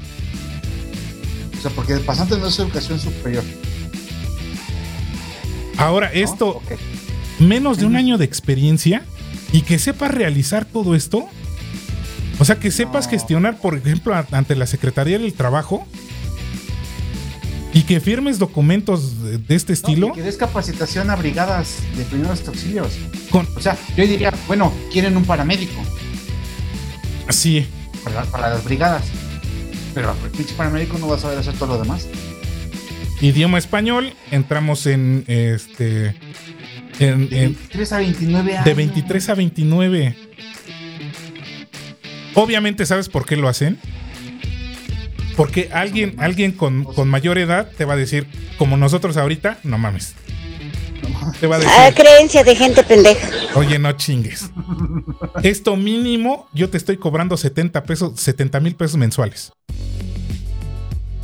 O sea, porque el pasante no es educación superior. Ahora, esto, menos de un año de experiencia y que sepas realizar todo esto. O sea, que sepas No. gestionar, por ejemplo, ante la Secretaría del Trabajo que firmes documentos de, de este estilo. que des capacitación a brigadas de primeros auxilios. Con, O sea, yo diría, bueno, quieren un paramédico sí, para, para las brigadas. Pero el pinche paramédico no va a saber hacer todo lo demás. idioma español, entramos en este. En, De en- 23 a 29 años. de 23 a 29. Obviamente, ¿sabes por qué lo hacen? Porque alguien, alguien con, con mayor edad te va a decir, como nosotros ahorita, no mames. Te va a Ah, creencia de gente pendeja. oye, no chingues. Esto mínimo, yo te estoy cobrando 70 pesos, 70 mil pesos mensuales.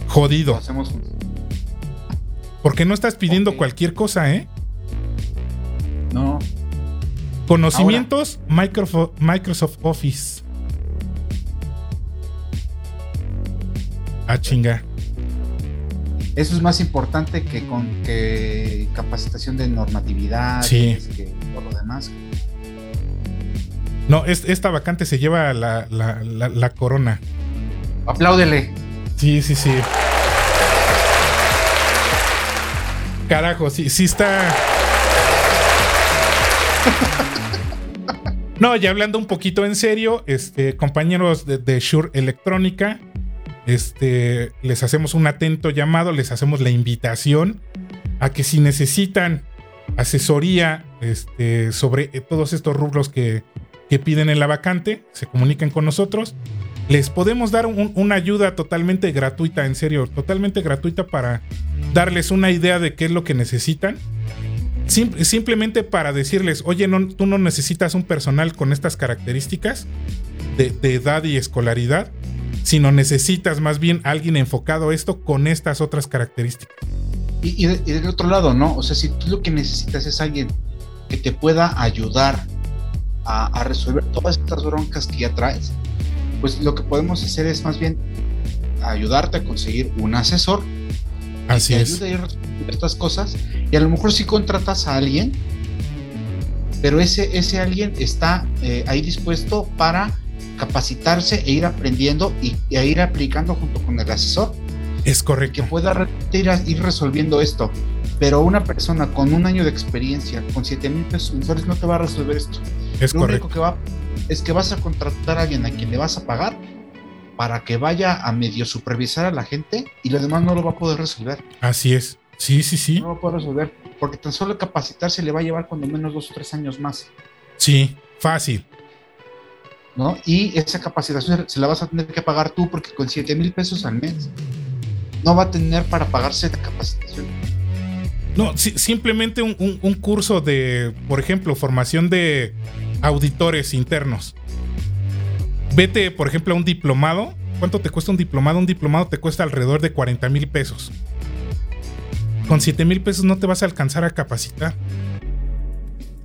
Jodido. hacemos Porque no estás pidiendo cualquier cosa, ¿eh? No. Conocimientos Microsoft, Microsoft Office. Ah, chinga. Eso es más importante que con que capacitación de normatividad, Sí. que todo lo demás. No, es- esta vacante se lleva la, la- la- la corona. Apláudele. Sí, sí, sí. Carajo, sí, sí está. No, ya hablando un poquito en serio, este, compañeros de, de Shure Electrónica, este, les hacemos un atento llamado, les hacemos la invitación a que si necesitan asesoría este, sobre todos estos rubros que, que piden en la vacante, se comuniquen con nosotros. Les podemos dar un- una ayuda totalmente gratuita, en serio, totalmente gratuita para darles una idea de qué es lo que necesitan. Sim- simplemente para decirles, oye, no, tú no necesitas un personal con estas características de edad y escolaridad. Sino necesitas más bien alguien enfocado a esto con estas otras características. Y, y, de- y del otro lado, ¿no? O sea, si tú lo que necesitas es alguien que te pueda ayudar a, a resolver todas estas broncas que ya traes, pues lo que podemos hacer es más bien ayudarte a conseguir un asesor Así que es. ayude a ir resolviendo estas cosas y a lo mejor si contratas a alguien, pero ese, ese alguien está eh, ahí dispuesto para capacitarse e ir aprendiendo y, a ir aplicando junto con el asesor Es que correcto. pueda re- ir, resolviendo esto. Pero una persona con un año de experiencia, con 7 mil pesos mensuales, no te va a resolver esto. Es Lo correcto. único que va es que vas a contratar a alguien a quien le vas a pagar para que vaya a medio supervisar a la gente y lo demás no lo va a poder resolver. Así es. Sí, sí, sí. No lo va a poder resolver porque tan solo capacitarse le va a llevar cuando menos dos o tres años más. Sí, fácil. ¿No? Y esa capacitación se la vas a tener que pagar tú porque con 7 mil pesos al mes no va a tener para pagarse la capacitación. No, si- simplemente un, un- un curso de, por ejemplo, formación de auditores internos. Vete, por ejemplo, a un diplomado. ¿Cuánto te cuesta un diplomado? Un diplomado te cuesta alrededor de 40 mil pesos. Con 7 mil pesos no te vas a alcanzar a capacitar.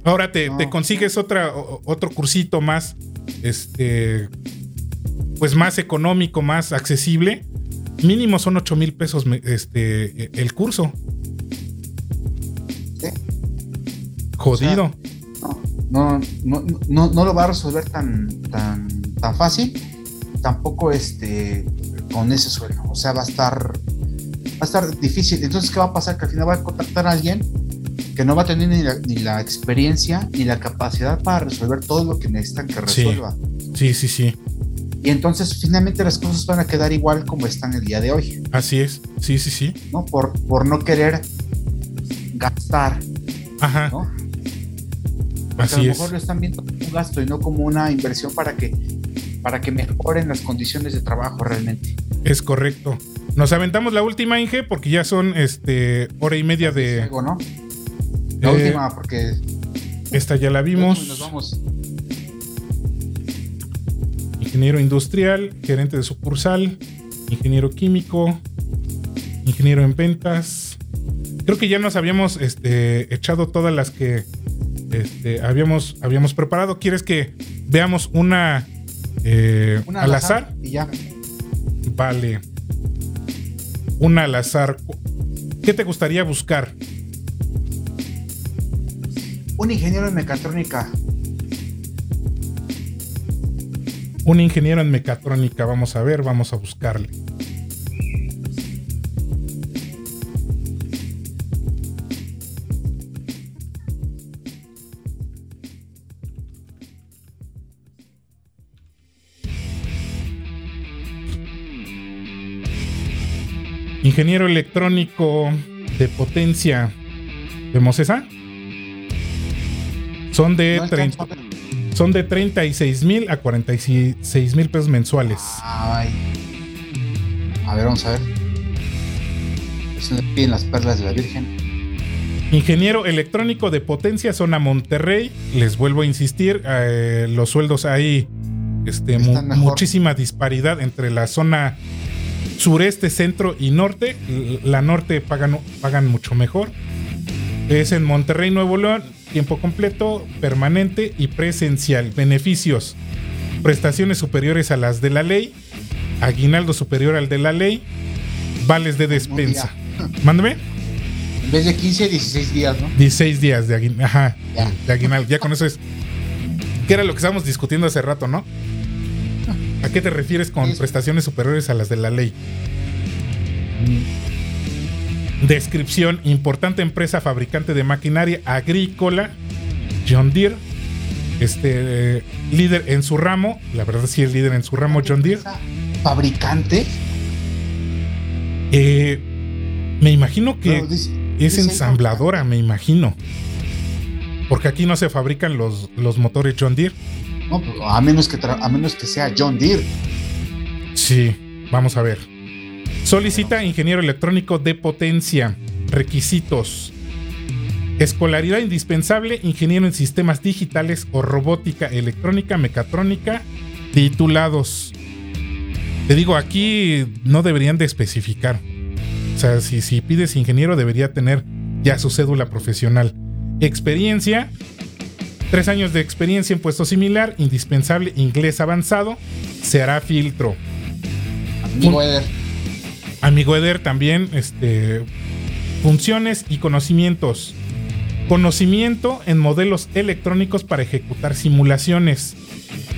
Ahora te, No. te consigues otra, otro cursito más, este, pues más económico, más accesible. Mínimo son 8 mil pesos este, el curso. Sí. Jodido. no, no, no, no, no lo va a resolver tan, tan, tan fácil, tampoco este, con ese sueldo. O sea, va a estar, va a estar difícil. Entonces, ¿qué va a pasar? Que al final va a contactar a alguien que no va a tener ni la, ni la experiencia ni la capacidad para resolver todo lo que necesitan que resuelva. Sí, sí, sí. Y entonces, finalmente, las cosas van a quedar igual como están el día de hoy, Así es. Sí, sí, sí. ¿no? Por, por no querer gastar, Ajá. ¿no? Porque a Así lo es. mejor lo están viendo como un gasto y no como una inversión para que, para que mejoren las condiciones de trabajo realmente. Es correcto. Nos aventamos la última, Inge, porque ya son este hora y media de. Algo, ¿no? La Eh, última, porque Esta ya la nos vimos. vamos. Ingeniero industrial, gerente de sucursal, ingeniero químico, ingeniero en ventas. Creo que ya nos habíamos este, echado todas las que este, habíamos, habíamos preparado. ¿Quieres que veamos una, eh, Una al azar? Y ya. Vale. Una al azar. ¿Qué te gustaría buscar? Un ingeniero en mecatrónica. Un ingeniero en mecatrónica. Vamos a ver, vamos a buscarle. Ingeniero electrónico de potencia. ¿Vemos esa? Son de No 30 alcanzo a ver. son de 36 mil a 46 mil pesos mensuales. Ay. A ver, vamos a ver. Se piden las perlas de la Virgen. Ingeniero electrónico de potencia, zona Monterrey. Les vuelvo a insistir, eh, los sueldos hay este, mu- Están mejor. muchísima disparidad entre la zona sureste, centro y norte. La norte pagan, pagan mucho mejor. Es en Monterrey, Nuevo León, tiempo completo, permanente y presencial. Beneficios. Prestaciones superiores a las de la ley. Aguinaldo superior al de la ley. Vales de despensa. Mándame. En vez de 15, 16 días, ¿no? 16 días de aguinaldo. Ajá. Ya. De aguinaldo. Ya con eso es. ¿Qué era lo que estábamos discutiendo hace rato, no? ¿A qué te refieres con Es- prestaciones superiores a las de la ley? Descripción: importante empresa fabricante de maquinaria agrícola, John Deere. Este eh, líder en su ramo, la verdad sí es líder en su ramo, John Deere. Fabricante. Eh, me imagino que dice- es dice ensambladora, me imagino. Porque aquí no se fabrican los, los motores John Deere. No, a menos que a menos que sea John Deere. Sí, vamos a ver. Solicita ingeniero electrónico de potencia. Requisitos. Escolaridad indispensable, ingeniero en sistemas digitales o robótica electrónica, mecatrónica, titulados. Te digo, aquí no deberían de especificar. O sea, si, pides ingeniero debería tener ya su cédula profesional. Experiencia, tres años de experiencia en puesto similar, indispensable inglés avanzado, se hará filtro. Amigo Eder también, este, funciones y conocimientos. Conocimiento en modelos electrónicos para ejecutar simulaciones.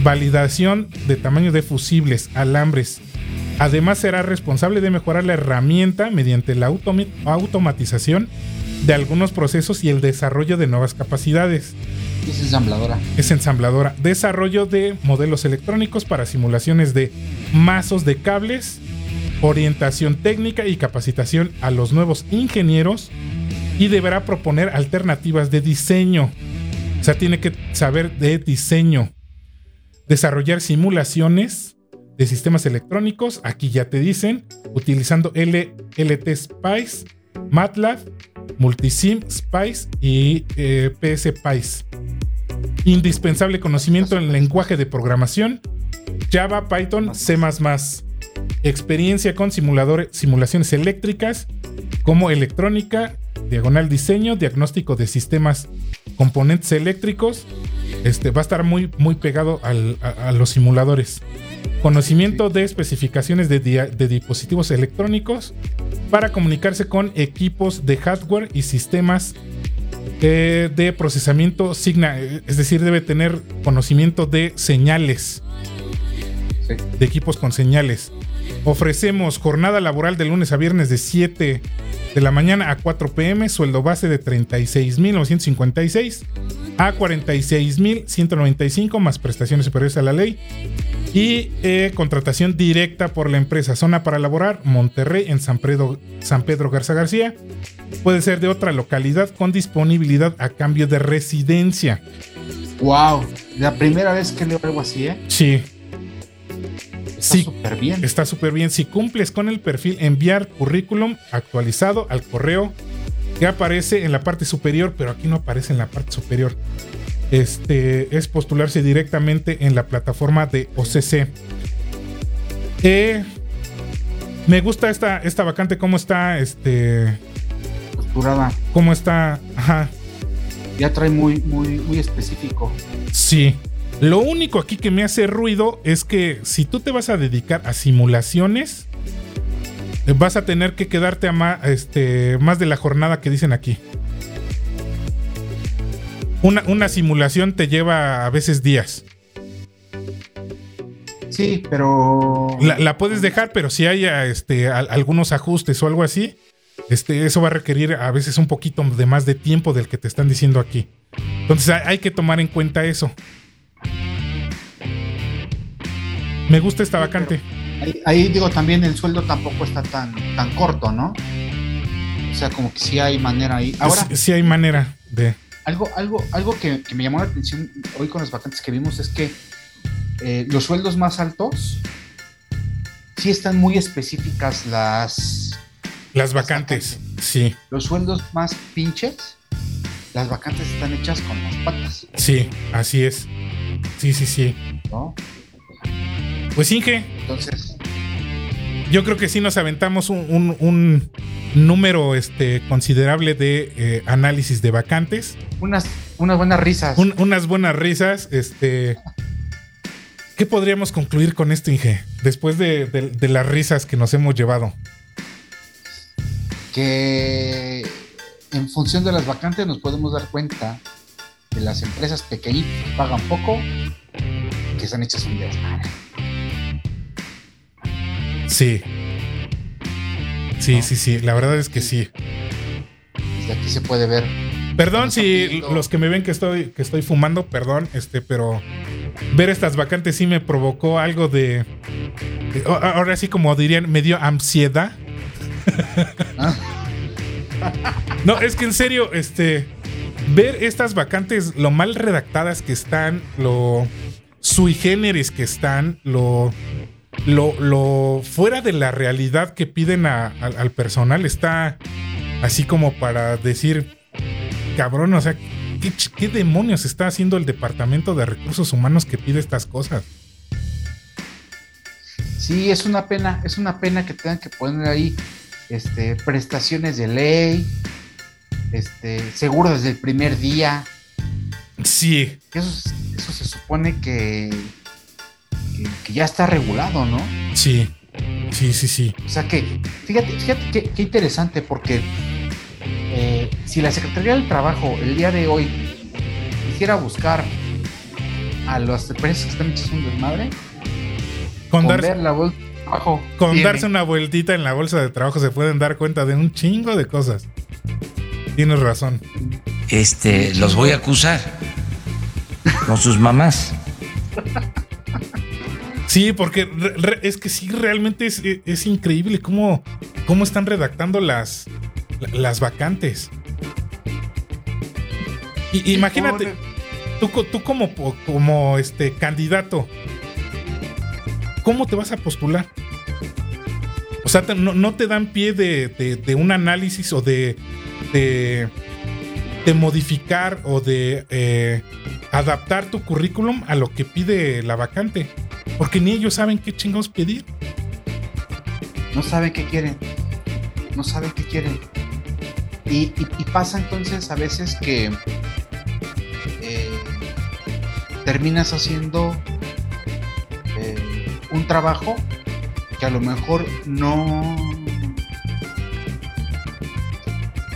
Validación de tamaño de fusibles, alambres. Además será responsable de mejorar la herramienta mediante la automatización de algunos procesos y el desarrollo de nuevas capacidades. Es ensambladora. Es ensambladora. Desarrollo de modelos electrónicos para simulaciones de mazos de cables, orientación técnica y capacitación a los nuevos ingenieros y deberá proponer alternativas de diseño. O sea, tiene que saber de diseño. Desarrollar simulaciones de sistemas electrónicos, aquí ya te dicen, utilizando L- LT Spice, MATLAB, Multisim Spice y eh, PS Spice. Indispensable conocimiento en lenguaje de programación, Java, Python, C++. Experiencia con simuladores, simulaciones eléctricas como electrónica, diagonal diseño, diagnóstico de sistemas, componentes eléctricos. Este va a estar muy, muy pegado a, los simuladores. Conocimiento de especificaciones de dispositivos electrónicos para comunicarse con equipos de hardware y sistemas eh, de procesamiento signa, eh, es decir, debe tener conocimiento de señales, Sí. de equipos con señales. Ofrecemos jornada laboral de lunes a viernes de 7 de la mañana a 4 pm, sueldo base de 36.956 a 46.195 más prestaciones superiores a la ley y eh, contratación directa por la empresa. Zona para laborar, Monterrey en San Pedro, San Pedro Garza García. Puede ser de otra localidad con disponibilidad a cambio de residencia. Wow. La primera vez que leo algo así, ¿eh? Sí, Está Sí. súper bien. está súper bien. Si cumples con el perfil, enviar currículum actualizado al correo que aparece en la parte superior, pero aquí no aparece en la parte superior. Este es postularse directamente en la plataforma de OCC. Eh, me gusta esta, esta vacante, cómo está, este, Posturada. cómo está, ajá, Ya trae muy, muy, muy específico. Sí. Lo único aquí que me hace ruido es que si tú te vas a dedicar a simulaciones, vas a tener que quedarte a ma- este, más de la jornada que dicen aquí. Una, una simulación te lleva a veces días. Sí, pero. La, la puedes dejar, pero si hay este, al- algunos ajustes o algo así, este, eso va a requerir a veces un poquito de más de tiempo del que te están diciendo aquí. Entonces hay, hay que tomar en cuenta eso. Me gusta esta vacante. Ahí, ahí digo, también el sueldo tampoco está tan, tan corto, ¿no? O sea, como que sí hay manera ahí. Ahora, Sí hay manera de... algo, algo, algo que, que me llamó la atención hoy con las vacantes que vimos es que eh, los sueldos más altos sí están muy específicas las Las vacantes. Sí, los sueldos más pinches las vacantes están hechas con las patas sí, así es. Sí, sí, sí. ¿no? Pues Inge, entonces yo creo que sí nos aventamos un, un- un número este, considerable de eh, análisis de vacantes. unas unas buenas risas Un- unas buenas risas. Este. ¿Qué podríamos concluir con esto, Inge? Después de, de- de las risas que nos hemos llevado. que en función de las vacantes nos podemos dar cuenta que las empresas pequeñitas que pagan poco que están hechas un desmadre Sí. Sí, ¿No? sí, sí. La verdad es que sí. desde aquí se puede ver Perdón si los que me ven que estoy, que estoy fumando, perdón, este, pero ver estas vacantes sí me provocó algo de. ahora sí, como dirían, me dio ansiedad. no, es que en serio, este. Ver estas vacantes, lo mal redactadas que están, lo sui generis que están, lo. Lo, lo fuera de la realidad que piden a- al- al personal está así como para decir, cabrón, o sea, ¿qué, qué demonios está haciendo el Departamento de Recursos Humanos que pide estas cosas? Sí, es una pena, es una pena que tengan que poner ahí este, prestaciones de ley, este, seguro desde el primer día. Sí. Eso, eso se supone que, que, que ya está regulado, ¿no? Sí. Sí, sí, sí. O sea que, fíjate, fíjate qué, qué interesante, porque eh, si la Secretaría del Trabajo el día de hoy quisiera buscar a las empresas que están hechas un desmadre, Con, con darse, ver la bolsa de trabajo, con tiene. darse una vueltita en la bolsa de trabajo se pueden dar cuenta de un chingo de cosas. Tienes razón. Este, los voy a acusar con sus mamás. Sí, porque re- re- es que sí, realmente es, es increíble cómo, cómo están redactando las, las vacantes. Y, imagínate, tú, co- tú como, como este candidato, ¿cómo te vas a postular? O sea, no, no te dan pie de, de- de un análisis o de, de, de modificar o de eh, adaptar tu currículum a lo que pide la vacante. Porque ni ellos saben qué chingados pedir. no saben qué quieren. No saben qué quieren. Y, y- y pasa entonces a veces que eh, terminas haciendo eh, un trabajo que a lo mejor no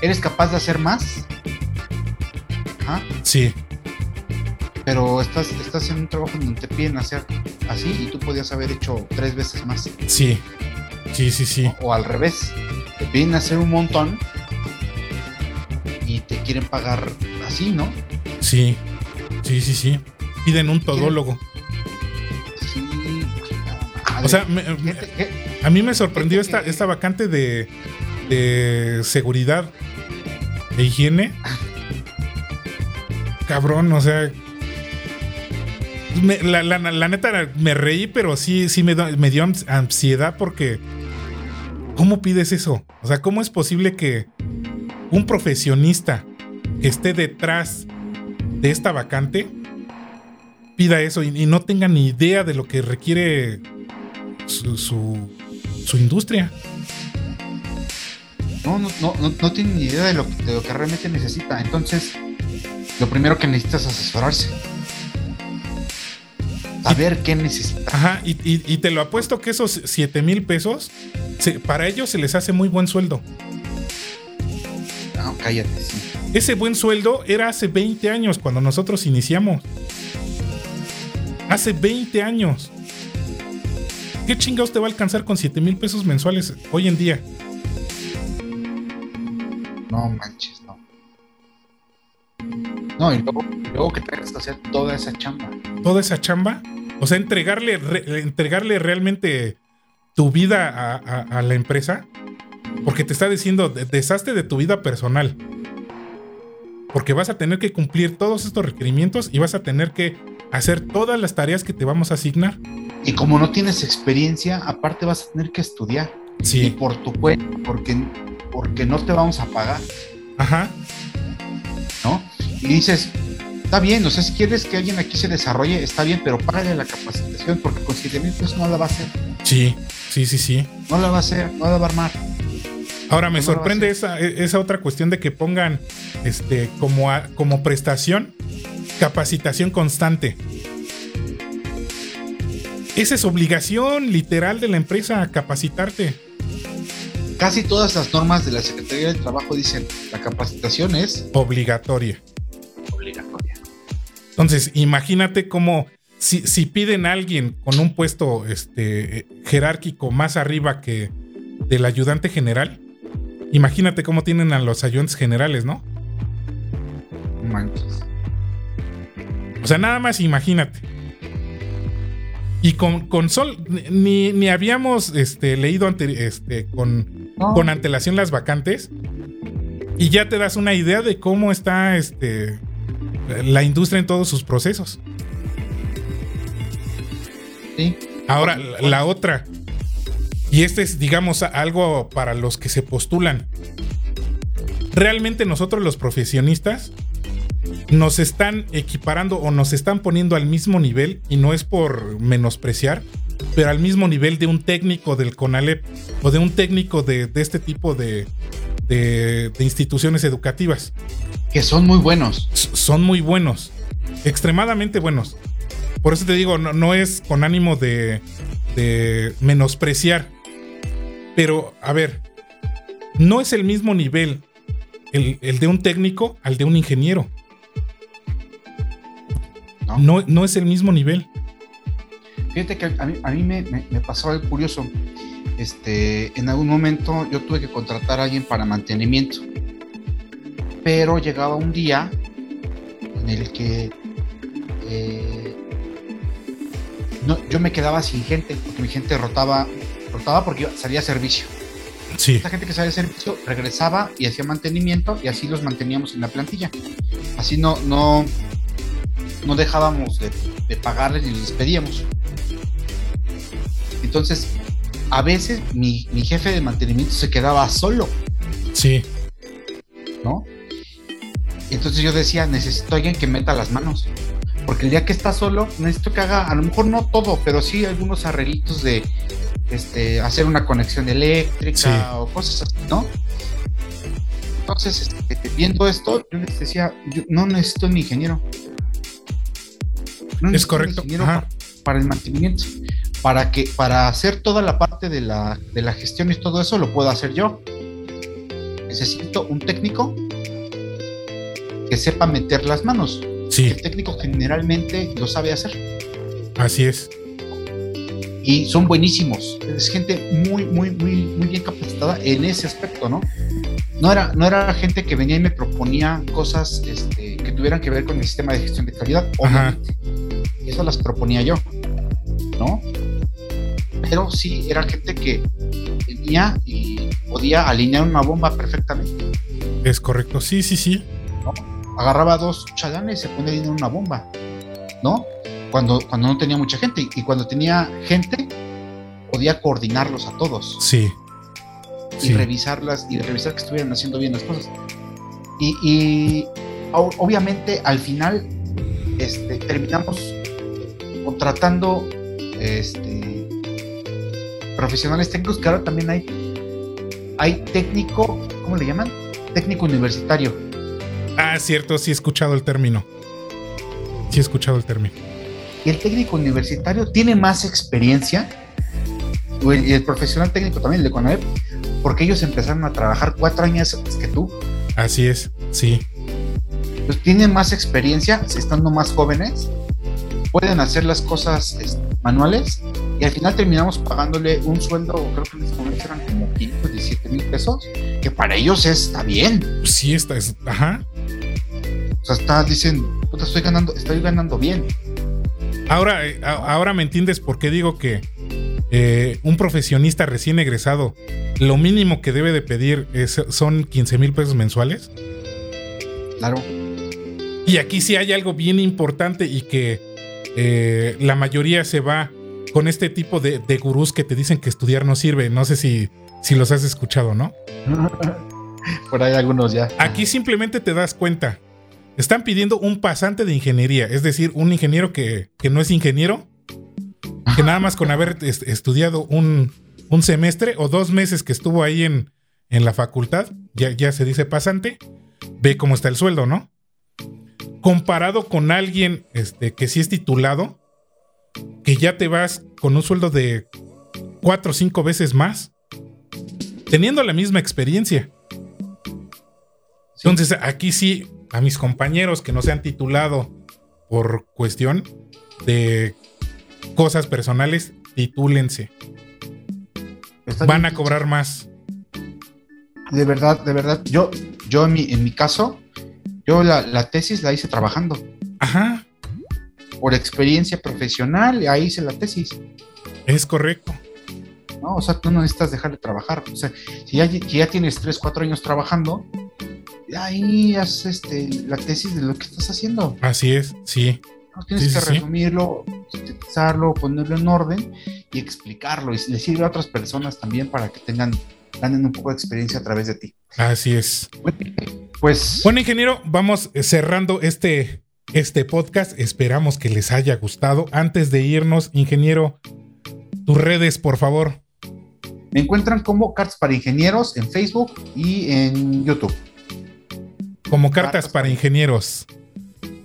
eres capaz de hacer más. Ajá, Sí, pero estás, estás en un trabajo donde te piden hacer así y tú podías haber hecho tres veces más. sí. Sí, sí, sí. o al revés, te piden hacer un montón y te quieren pagar así, ¿no? Sí. Sí, sí, sí. Piden un todólogo. Sí. madre. O sea, me- a mí me sorprendió esta, esta vacante de, de seguridad e higiene. Cabrón, o sea. La, neta me reí, pero sí, sí me, dio ans- ansiedad porque. ¿Cómo pides eso? O sea, ¿cómo es posible que un profesionista que esté detrás de esta vacante pida eso y, no tenga ni idea de lo que requiere su, su, industria? no, no, no, no, tienen ni idea de lo, de lo que realmente necesita. Entonces, lo primero que necesita es asesorarse. Saber qué necesita. Ajá, y, y- y te lo apuesto que esos 7 mil pesos, se- para ellos se les hace muy buen sueldo. No, cállate, sí. Ese buen sueldo era hace 20 años cuando nosotros iniciamos. Hace 20 años. ¿Qué chingados te va a alcanzar con 7 mil pesos mensuales hoy en día? No manches, no. No, y luego, luego que tengas que hacer toda esa chamba. Toda esa chamba. O sea, entregarle, re- entregarle realmente tu vida a, a- a la empresa. Porque te está diciendo, "De- deshazte de tu vida personal. Porque vas a tener que cumplir todos estos requerimientos y vas a tener que hacer todas las tareas que te vamos a asignar. Y como no tienes experiencia, aparte vas a tener que estudiar. Y Sí. por tu cuenta, porque, porque no te vamos a pagar, Ajá. ¿no? Y dices, está bien, o sea, si quieres que alguien aquí se desarrolle, está bien, pero págale la capacitación, porque con 7 mil pesos no la va a hacer, Sí. Sí, sí, sí. no la va a hacer, no la va a armar. Ahora me ¿Cómo lo sorprende esa, e, esa otra cuestión de que pongan este como, a- como prestación capacitación constante. Esa es obligación literal de la empresa capacitarte. Casi todas las normas de la Secretaría del Trabajo dicen, la capacitación es obligatoria. Entonces, imagínate cómo si, si piden a alguien con un puesto este, jerárquico más arriba que del ayudante general, imagínate cómo tienen a los ayudantes generales, ¿no? No manches. O sea, nada más imagínate. Y con, con Sol, ni, ni habíamos este, leído ante- este, con, con antelación las vacantes. Y ya te das una idea de cómo está este, la industria en todos sus procesos. Sí. Ahora, la, otra. Y este es, digamos, algo para los que se postulan. Realmente nosotros los profesionistas nos están equiparando o nos están poniendo al mismo nivel y no es por menospreciar pero al mismo nivel de un técnico del CONALEP o de un técnico de, de este tipo de, de, de instituciones educativas. Que son muy buenos. S- Son muy buenos, extremadamente buenos. Por eso te digo, no, no es con ánimo de, de menospreciar. Pero, a ver, no es el mismo nivel el, el de un técnico al de un ingeniero. ¿no? No, no es el mismo nivel. Fíjate que a mí, a mí me, me- me pasó algo curioso. Este, en algún momento yo tuve que contratar a alguien para mantenimiento. Pero llegaba un día en el que eh, no, yo me quedaba sin gente, porque mi gente rotaba, rotaba porque salía a servicio. Sí, Esta gente que salía a servicio regresaba y hacía mantenimiento y así los manteníamos en la plantilla. Así no, no, no dejábamos de, de pagarles ni les despedíamos. Entonces, a veces mi, mi jefe de mantenimiento se quedaba solo, sí, ¿no? Entonces yo decía, necesito a alguien que meta las manos. Porque el día que está solo, necesito que haga, a lo mejor no todo, pero sí algunos arreglitos de este, hacer una conexión eléctrica Sí. o cosas así, ¿no? Entonces, este, viendo esto, yo les decía, yo no necesito un ingeniero. No necesito un correcto, ingeniero para el mantenimiento. Para que, para hacer toda la parte de la, de la gestión y todo eso, lo puedo hacer yo. Necesito un técnico que sepa meter las manos. sí, El técnico generalmente lo sabe hacer así es. y son buenísimos. Es gente muy, muy, muy, muy bien capacitada en ese aspecto, ¿no? No era, no era gente que venía y me proponía cosas este, que tuvieran que ver con el sistema de gestión de calidad, Ajá. obviamente. Eso las proponía yo, ¿no? Pero sí era gente que venía y podía alinear una bomba perfectamente. Es correcto. Sí, sí, sí. agarraba dos chalanes y se ponía en una bomba, ¿no? Cuando, cuando no tenía mucha gente y cuando tenía gente podía coordinarlos a todos Sí. y Sí. revisarlas y revisar que estuvieran haciendo bien las cosas. Y, y obviamente al final este, terminamos contratando este, profesionales técnicos que ahora también hay, hay técnico, ¿cómo le llaman? Técnico universitario. Ah, cierto, sí he escuchado el término. Sí he escuchado el término. Y el técnico universitario tiene más experiencia, el- y el profesional técnico también, el de porque ellos empezaron a trabajar cuatro años antes que tú. Así es, sí. Pues tienen más experiencia, estando más jóvenes, pueden hacer las cosas este, manuales y al final terminamos pagándole un sueldo, creo que en este momento eran como 517 mil pesos, que para ellos está bien. Sí, está. es- ajá. O sea, está, dicen, puta, estoy ganando, estoy ganando bien. Ahora, eh, a- ahora me entiendes por qué digo que eh, un profesionista recién egresado, lo mínimo que debe de pedir es- son 15 mil pesos mensuales. Claro. Y aquí sí hay algo bien importante y que eh, la mayoría se va con este tipo de, de gurús que te dicen que estudiar no sirve. No sé si, si los has escuchado, ¿no? Por ahí algunos ya. Aquí simplemente te das cuenta. Están pidiendo un pasante de ingeniería, es decir, un ingeniero que, que no es ingeniero, que nada más con haber est- estudiado un, un semestre o dos meses que estuvo ahí en, en la facultad, ya, ya se dice pasante, ve cómo está el sueldo, ¿no? Comparado con alguien este, que sí es titulado, que ya te vas con un sueldo de cuatro o cinco veces más, teniendo la misma experiencia. Entonces, aquí sí, a mis compañeros que no se han titulado por cuestión de cosas personales, titúlense. Está Van a cobrar más. De verdad, de verdad. Yo, yo en mi, en mi caso, yo la, la tesis la hice trabajando. Ajá, Por experiencia profesional, ahí hice la tesis. es correcto. ¿no? O sea, tú no necesitas dejar de trabajar. O sea, si ya, si ya tienes 3, 4 años trabajando, ahí haces este, la tesis de lo que estás haciendo. Así es, sí. ¿no? Tienes Sí, que sí, sí. resumirlo, sintetizarlo, ponerlo en orden y explicarlo. Y le sirve a otras personas también para que tengan, ganen un poco de experiencia a través de ti. Así es. Pues, Bueno, ingeniero, vamos cerrando este, este podcast. Esperamos que les haya gustado. Antes de irnos, ingeniero, Tus redes, por favor. Me encuentran como Cartas para Ingenieros en Facebook y en YouTube. Como Cartas, para, Ingenieros.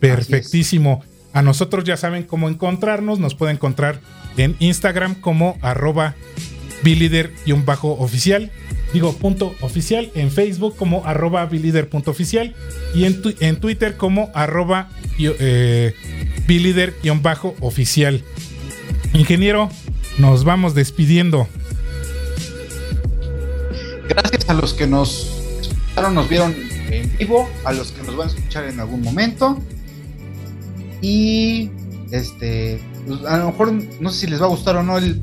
Perfectísimo. A nosotros ya saben cómo encontrarnos. Nos pueden encontrar en Instagram como arroba oficial Digo, punto oficial. En Facebook como arroba oficial Y en, en Twitter como arroba eh, oficial Ingeniero, nos vamos despidiendo. Gracias a los que nos escucharon, nos vieron en vivo, a los que nos van a escuchar en algún momento. Y este, pues, a lo mejor no sé si les va a gustar o no el,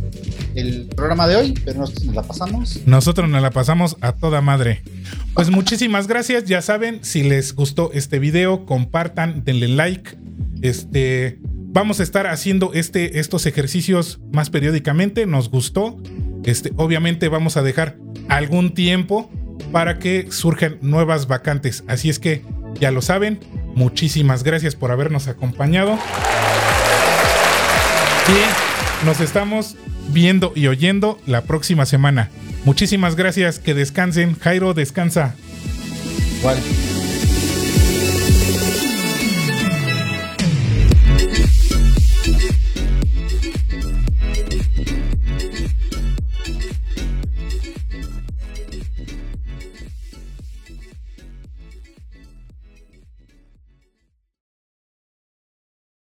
programa de hoy, pero nosotros nos la pasamos. Nosotros nos la pasamos a toda madre. Pues muchísimas gracias. Ya saben, si les gustó este video, compartan, denle like. Este, vamos a estar haciendo este, estos ejercicios más periódicamente. Nos gustó. Este, obviamente vamos a dejar algún tiempo para que surjan nuevas vacantes. Así es que ya lo saben. Muchísimas gracias por habernos acompañado. Y nos estamos viendo y oyendo la próxima semana. Muchísimas gracias. Que descansen. Jairo, descansa.